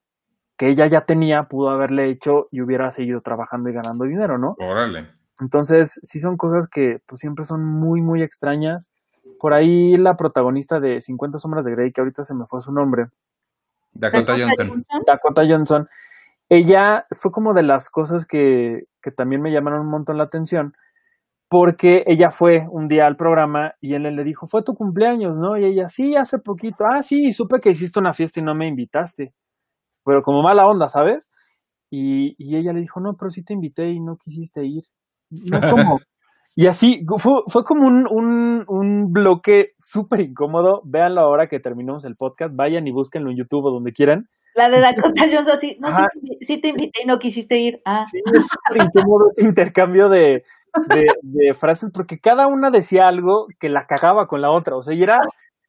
C: que ella ya tenía, pudo haberle hecho y hubiera seguido trabajando y ganando dinero, ¿no?
A: Órale.
C: Entonces, sí son cosas que pues siempre son muy, muy extrañas. Por ahí la protagonista de 50 sombras de Grey, que ahorita se me fue su nombre,
A: Dakota Johnson.
C: Dakota Johnson, ella fue como de las cosas que, que también me llamaron un montón la atención, porque ella fue un día al programa y él le dijo, fue tu cumpleaños, ¿no? Y ella, sí, hace poquito, ah, sí, supe que hiciste una fiesta y no me invitaste, pero como mala onda, ¿sabes? Y, y ella le dijo, no, pero sí te invité y no quisiste ir. No, ¿cómo? [LAUGHS] Y así, fue, fue como un, un, un bloque súper incómodo. Véanlo ahora que terminamos el podcast. Vayan y búsquenlo en YouTube o donde quieran.
D: La de Dakota Johnson, sí, no, sí, sí te invité y no quisiste ir. Ah,
C: Sí, es súper incómodo ese intercambio de, de, de frases porque cada una decía algo que la cagaba con la otra. O sea, y era,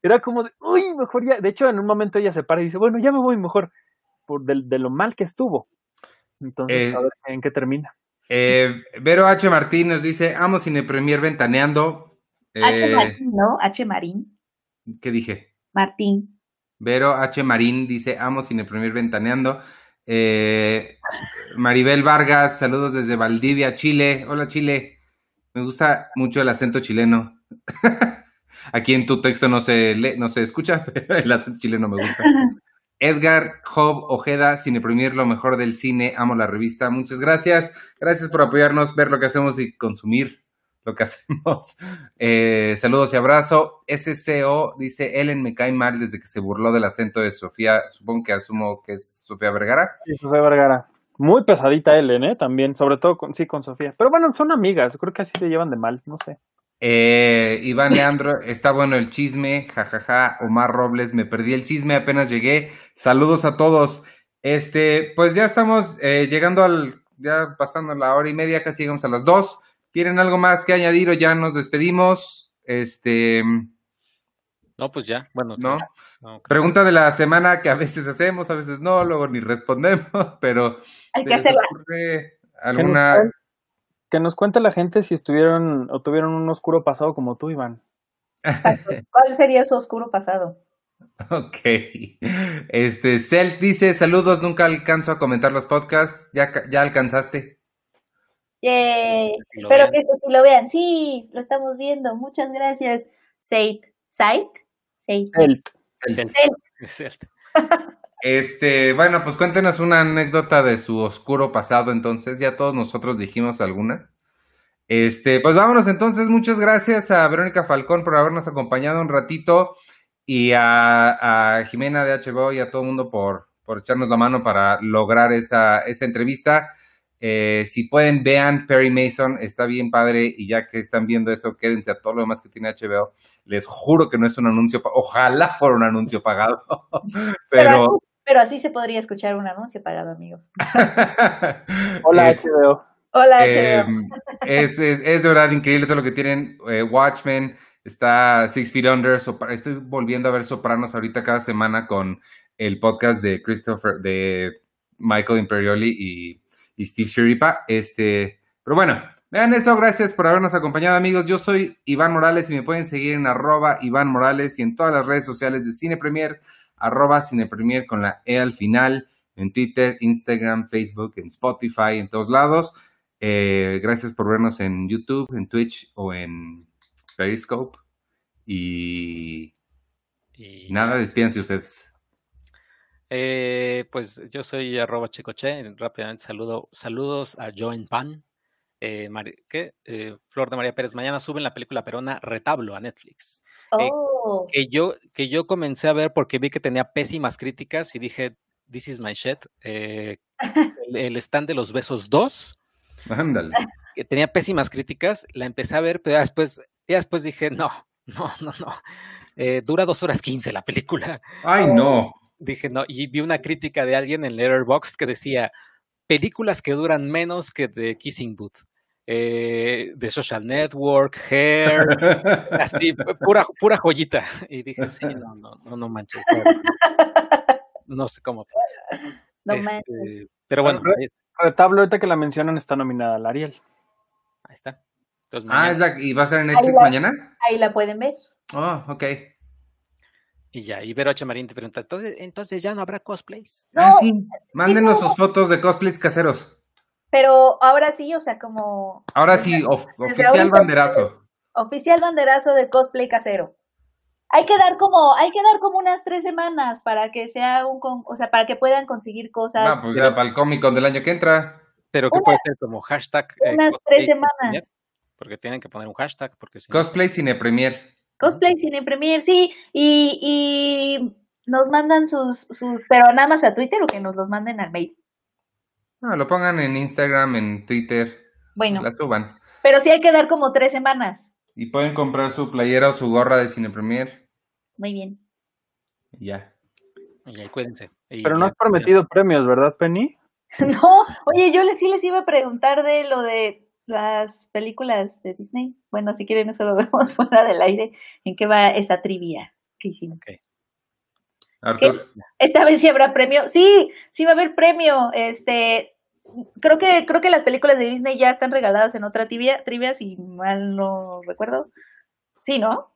C: era como de, uy, mejor ya. De hecho, en un momento ella se para y dice, bueno, ya me voy mejor. Por de, de lo mal que estuvo. Entonces,
A: Eh,
C: a ver en qué termina.
A: Eh, Vero H. Martín nos dice, amo Cine Premier ventaneando.
D: H.
A: Eh,
D: Marín, ¿no? H. Marín.
A: ¿Qué dije?
D: Martín.
A: Vero H. Marín dice, amo Cine Premier ventaneando. Eh, Maribel Vargas, saludos desde Valdivia, Chile. Hola, Chile. Me gusta mucho el acento chileno. [LAUGHS] Aquí en tu texto no se lee, no se escucha, [LAUGHS] pero el acento chileno me gusta. [LAUGHS] Edgar Job Ojeda, Cine Premier, lo mejor del cine, amo la revista. Muchas gracias. Gracias por apoyarnos, ver lo que hacemos y consumir lo que [LAUGHS] hacemos. Eh, saludos y abrazo. SCO dice, Ellen me cae mal desde que se burló del acento de Sofía. Supongo que asumo que es Sofía Vergara.
C: Sí, Sofía Vergara. Muy pesadita Ellen, ¿eh? También, sobre todo con, sí, con Sofía. Pero bueno, son amigas, creo que así se llevan de mal, no sé.
A: Eh, Iván [LAUGHS] Leandro, está bueno el chisme, jajaja. Omar Robles, me perdí el chisme, apenas llegué. Saludos a todos. Este, pues ya estamos eh, llegando al, ya pasando la hora y media, casi llegamos a las dos. ¿Tienen algo más que añadir o ya nos despedimos? Este,
B: No, pues ya. Bueno,
A: ¿no? Pregunta de la semana que a veces hacemos, a veces no, luego ni respondemos, [LAUGHS] pero
D: Hay
A: ¿se
D: que hacerla.
A: alguna?
C: Que nos cuente la gente si estuvieron o tuvieron un oscuro pasado como tú, Iván.
D: Exacto. [LAUGHS] ¿Cuál sería su oscuro pasado?
A: Ok. Este, Celt dice, saludos, nunca alcanzo a comentar los podcasts. ¿Ya, ya alcanzaste?
D: Yay.
B: que
D: Espero
B: vean.
D: que esto sí lo vean. Sí, lo estamos viendo. Muchas gracias. Sait. Sait. Sait.
C: El,
B: Es el- [LAUGHS]
D: Sait.
A: Este, bueno, pues cuéntenos una anécdota de su oscuro pasado, entonces. Ya todos nosotros dijimos alguna. Este, pues vámonos entonces. Muchas gracias a Verónica Falcón por habernos acompañado un ratito y a, Jimena de HBO y a todo el mundo por, por echarnos la mano para lograr esa, esa entrevista. Eh, si pueden, vean Perry Mason, está bien padre y ya que están viendo eso, quédense a todo lo demás que tiene HBO. Les juro que no es un anuncio, ojalá fuera un anuncio pagado, [LAUGHS]
D: Pero,
A: pero...
D: así, se podría escuchar un anuncio pagado, amigos. [LAUGHS]
C: hola,
A: Es-
C: HBO.
D: Hola,
A: Eh,
D: HBO.
A: es, es, es de verdad increíble todo lo que tienen. Eh, Watchmen, está Six Feet Under. Sopra- estoy volviendo a ver Sopranos ahorita cada semana con el podcast de Christopher, de Michael Imperioli y, y Steve Shiripa. Este, pero bueno, vean eso. Gracias por habernos acompañado, amigos. Yo soy Iván Morales y me pueden seguir en arroba Iván Morales y en todas las redes sociales de Cine Premier, arroba Cine Premier con la E al final, en Twitter, Instagram, Facebook, en Spotify, en todos lados. Eh, gracias por vernos en YouTube, en Twitch o en Periscope. Y
B: y
A: nada, despídense ustedes.
B: Eh, pues yo soy arroba checoche. Rápidamente saludo, saludos a Joen Pan. Eh, ¿qué? Eh, Flor de María Pérez. Mañana suben la película peruana Retablo a Netflix. eh,
D: Oh,
B: Que yo, que yo comencé a ver porque vi que tenía pésimas críticas y dije, This is my shit. Eh, el, el stand de los besos 2,
A: Ándale.
B: que tenía pésimas críticas, la empecé a ver, pero ya después, ya después dije, no, no, no, no. Eh, dura dos horas quince la película.
A: Ay, no.
B: Dije, no, y vi una crítica de alguien en Letterboxd que decía, películas que duran menos que The Kissing Booth. Eh, The Social Network, Hair, así, [LAUGHS] pu- pura, pura joyita. Y dije, sí, [LAUGHS] no, no, no, no manches. sorry. No sé cómo.
D: no
B: Este,
D: manches.
B: pero bueno, ahí,
C: Retablo, ahorita que la mencionan, está nominada al Ariel.
B: ahí está. Entonces,
A: Ah, es la, ¿y va a ser en
D: Ahí
A: Netflix mañana?
D: Ahí la pueden ver.
A: Oh, ok.
B: Y ya, y Vero H. Marín te pregunta, entonces, entonces ya no habrá cosplays.
A: Ah,
D: No,
A: sí. Mándenos
D: no.
A: sus fotos de cosplays caseros.
D: Pero ahora sí, o sea, como
A: Ahora sí, of- oficial
D: ahorita-
A: banderazo.
D: oficial banderazo de cosplay casero. Hay que dar como, hay que dar como unas tres semanas para que sea un, con- o sea, para que puedan conseguir cosas.
A: No, pues ya para el Comic Con del año que entra.
B: Pero que
D: Una-
B: puede ser como hashtag. eh,
D: unas tres
B: premier,
D: semanas.
B: Porque tienen que poner un hashtag, porque si no-
A: Cosplay Cine Premier.
D: Cosplay Cine Premier, sí, y, y nos mandan sus, sus, pero nada más a Twitter o que nos los manden al mail.
A: No, lo pongan en Instagram, en Twitter.
D: Bueno,
A: La suban.
D: pero sí hay que dar como tres semanas.
A: Y pueden comprar su playera o su gorra de Cine Premier.
D: Muy bien.
A: Ya.
B: Y cuídense. Y
C: Pero no has prometido premios, ¿verdad, Penny? [LAUGHS]
D: No, oye, yo les, sí les iba a preguntar de lo de las películas de Disney. Bueno, si quieren eso lo [LAUGHS] vemos fuera del aire. ¿En qué va esa trivia que hicimos?
B: Ok.
A: Artur.
D: Esta vez sí habrá premio. Sí, sí va a haber premio. Este, creo que creo que las películas de Disney ya están regaladas en otra trivia, trivia si mal no recuerdo. Sí, ¿no?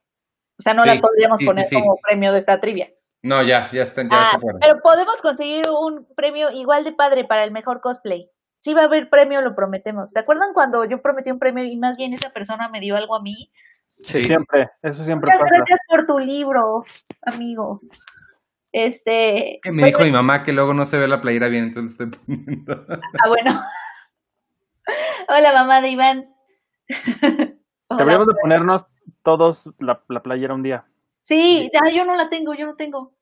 D: O sea, no
A: Sí,
D: las podríamos
A: sí,
D: poner
A: sí.
D: como premio de esta trivia.
A: No, ya, ya están, ya
D: Ah,
A: se fueron.
D: pero podemos conseguir un premio igual de padre para el mejor cosplay. Sí va a haber premio, lo prometemos. ¿Se acuerdan cuando yo prometí un premio y más bien esa persona me dio algo a mí?
A: Sí.
C: Siempre, eso siempre
D: Muchas
C: pasa.
D: gracias por tu libro, amigo. Este,
A: Que me
D: bueno,
A: dijo mi mamá que luego no se ve la playera bien, entonces lo estoy poniendo.
D: Ah, bueno. Hola, mamá de Iván. [LAUGHS]
C: Deberíamos de ponernos todos la, la playera un día.
D: Sí, ya, yo no la tengo, yo no tengo.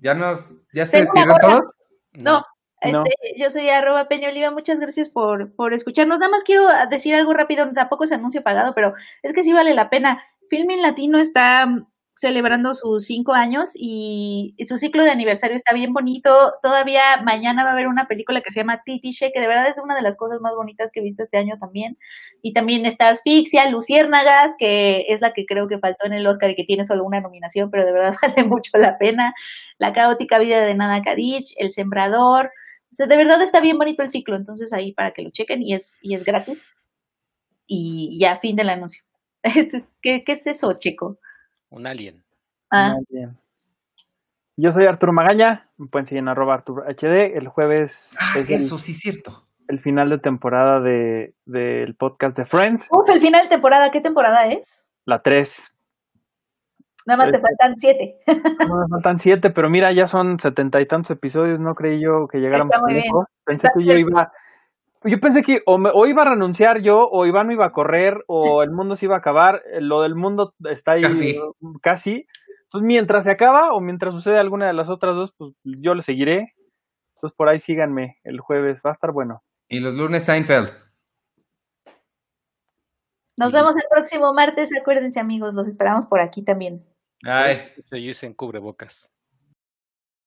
A: ¿Ya nos, ya se despidieron todos?
D: No,
C: No.
D: Este, yo soy arroba Peña Oliva, muchas gracias por, por escucharnos. Nada más quiero decir algo rápido, tampoco es anuncio pagado, pero es que sí vale la pena. Filmin Latino está mm, celebrando sus cinco años y, su ciclo de aniversario está bien bonito. Todavía mañana va a haber una película que se llama Titiche, que de verdad es una de las cosas más bonitas que he visto este año también. Y también está Asfixia, Luciérnagas, que es la que creo que faltó en el Oscar y que tiene solo una nominación, pero de verdad [LAUGHS] vale mucho la pena. La caótica vida de Nana Kadich, El Sembrador. O sea, de verdad está bien bonito el ciclo, entonces ahí para que lo chequen y es, y es gratis. Y ya, fin del anuncio. [LAUGHS] Este es- ¿qué, ¿Qué es eso, chico?
B: Un alien.
D: Ah,
C: Muy bien. Yo soy Arturo Magaña, me pueden seguir en arroba Arturo HD. El jueves
A: Ah,
C: es el,
A: eso sí es cierto.
C: el final de temporada de, del podcast de Friends,
D: Uf, el final de temporada, ¿qué temporada es?
C: la 3.
D: Nada más te
C: Eh,
D: faltan siete.
C: No, me faltan 7, pero mira, ya son setenta y tantos episodios, no creí yo que llegáramos lejos. Pensé
D: Está
C: que yo iba... Yo pensé que o, me- o iba a renunciar yo, o Iván no iba a correr, o el mundo se iba a acabar. Lo del mundo está ahí
A: Casi.
C: casi. Entonces, mientras se acaba o mientras sucede alguna de las otras dos, pues yo le seguiré. Entonces, por ahí síganme el jueves, va a estar bueno.
A: Y los lunes Seinfeld.
D: Nos vemos el próximo martes. Acuérdense, amigos, los esperamos por aquí también.
A: Ay,
B: Se usen cubrebocas.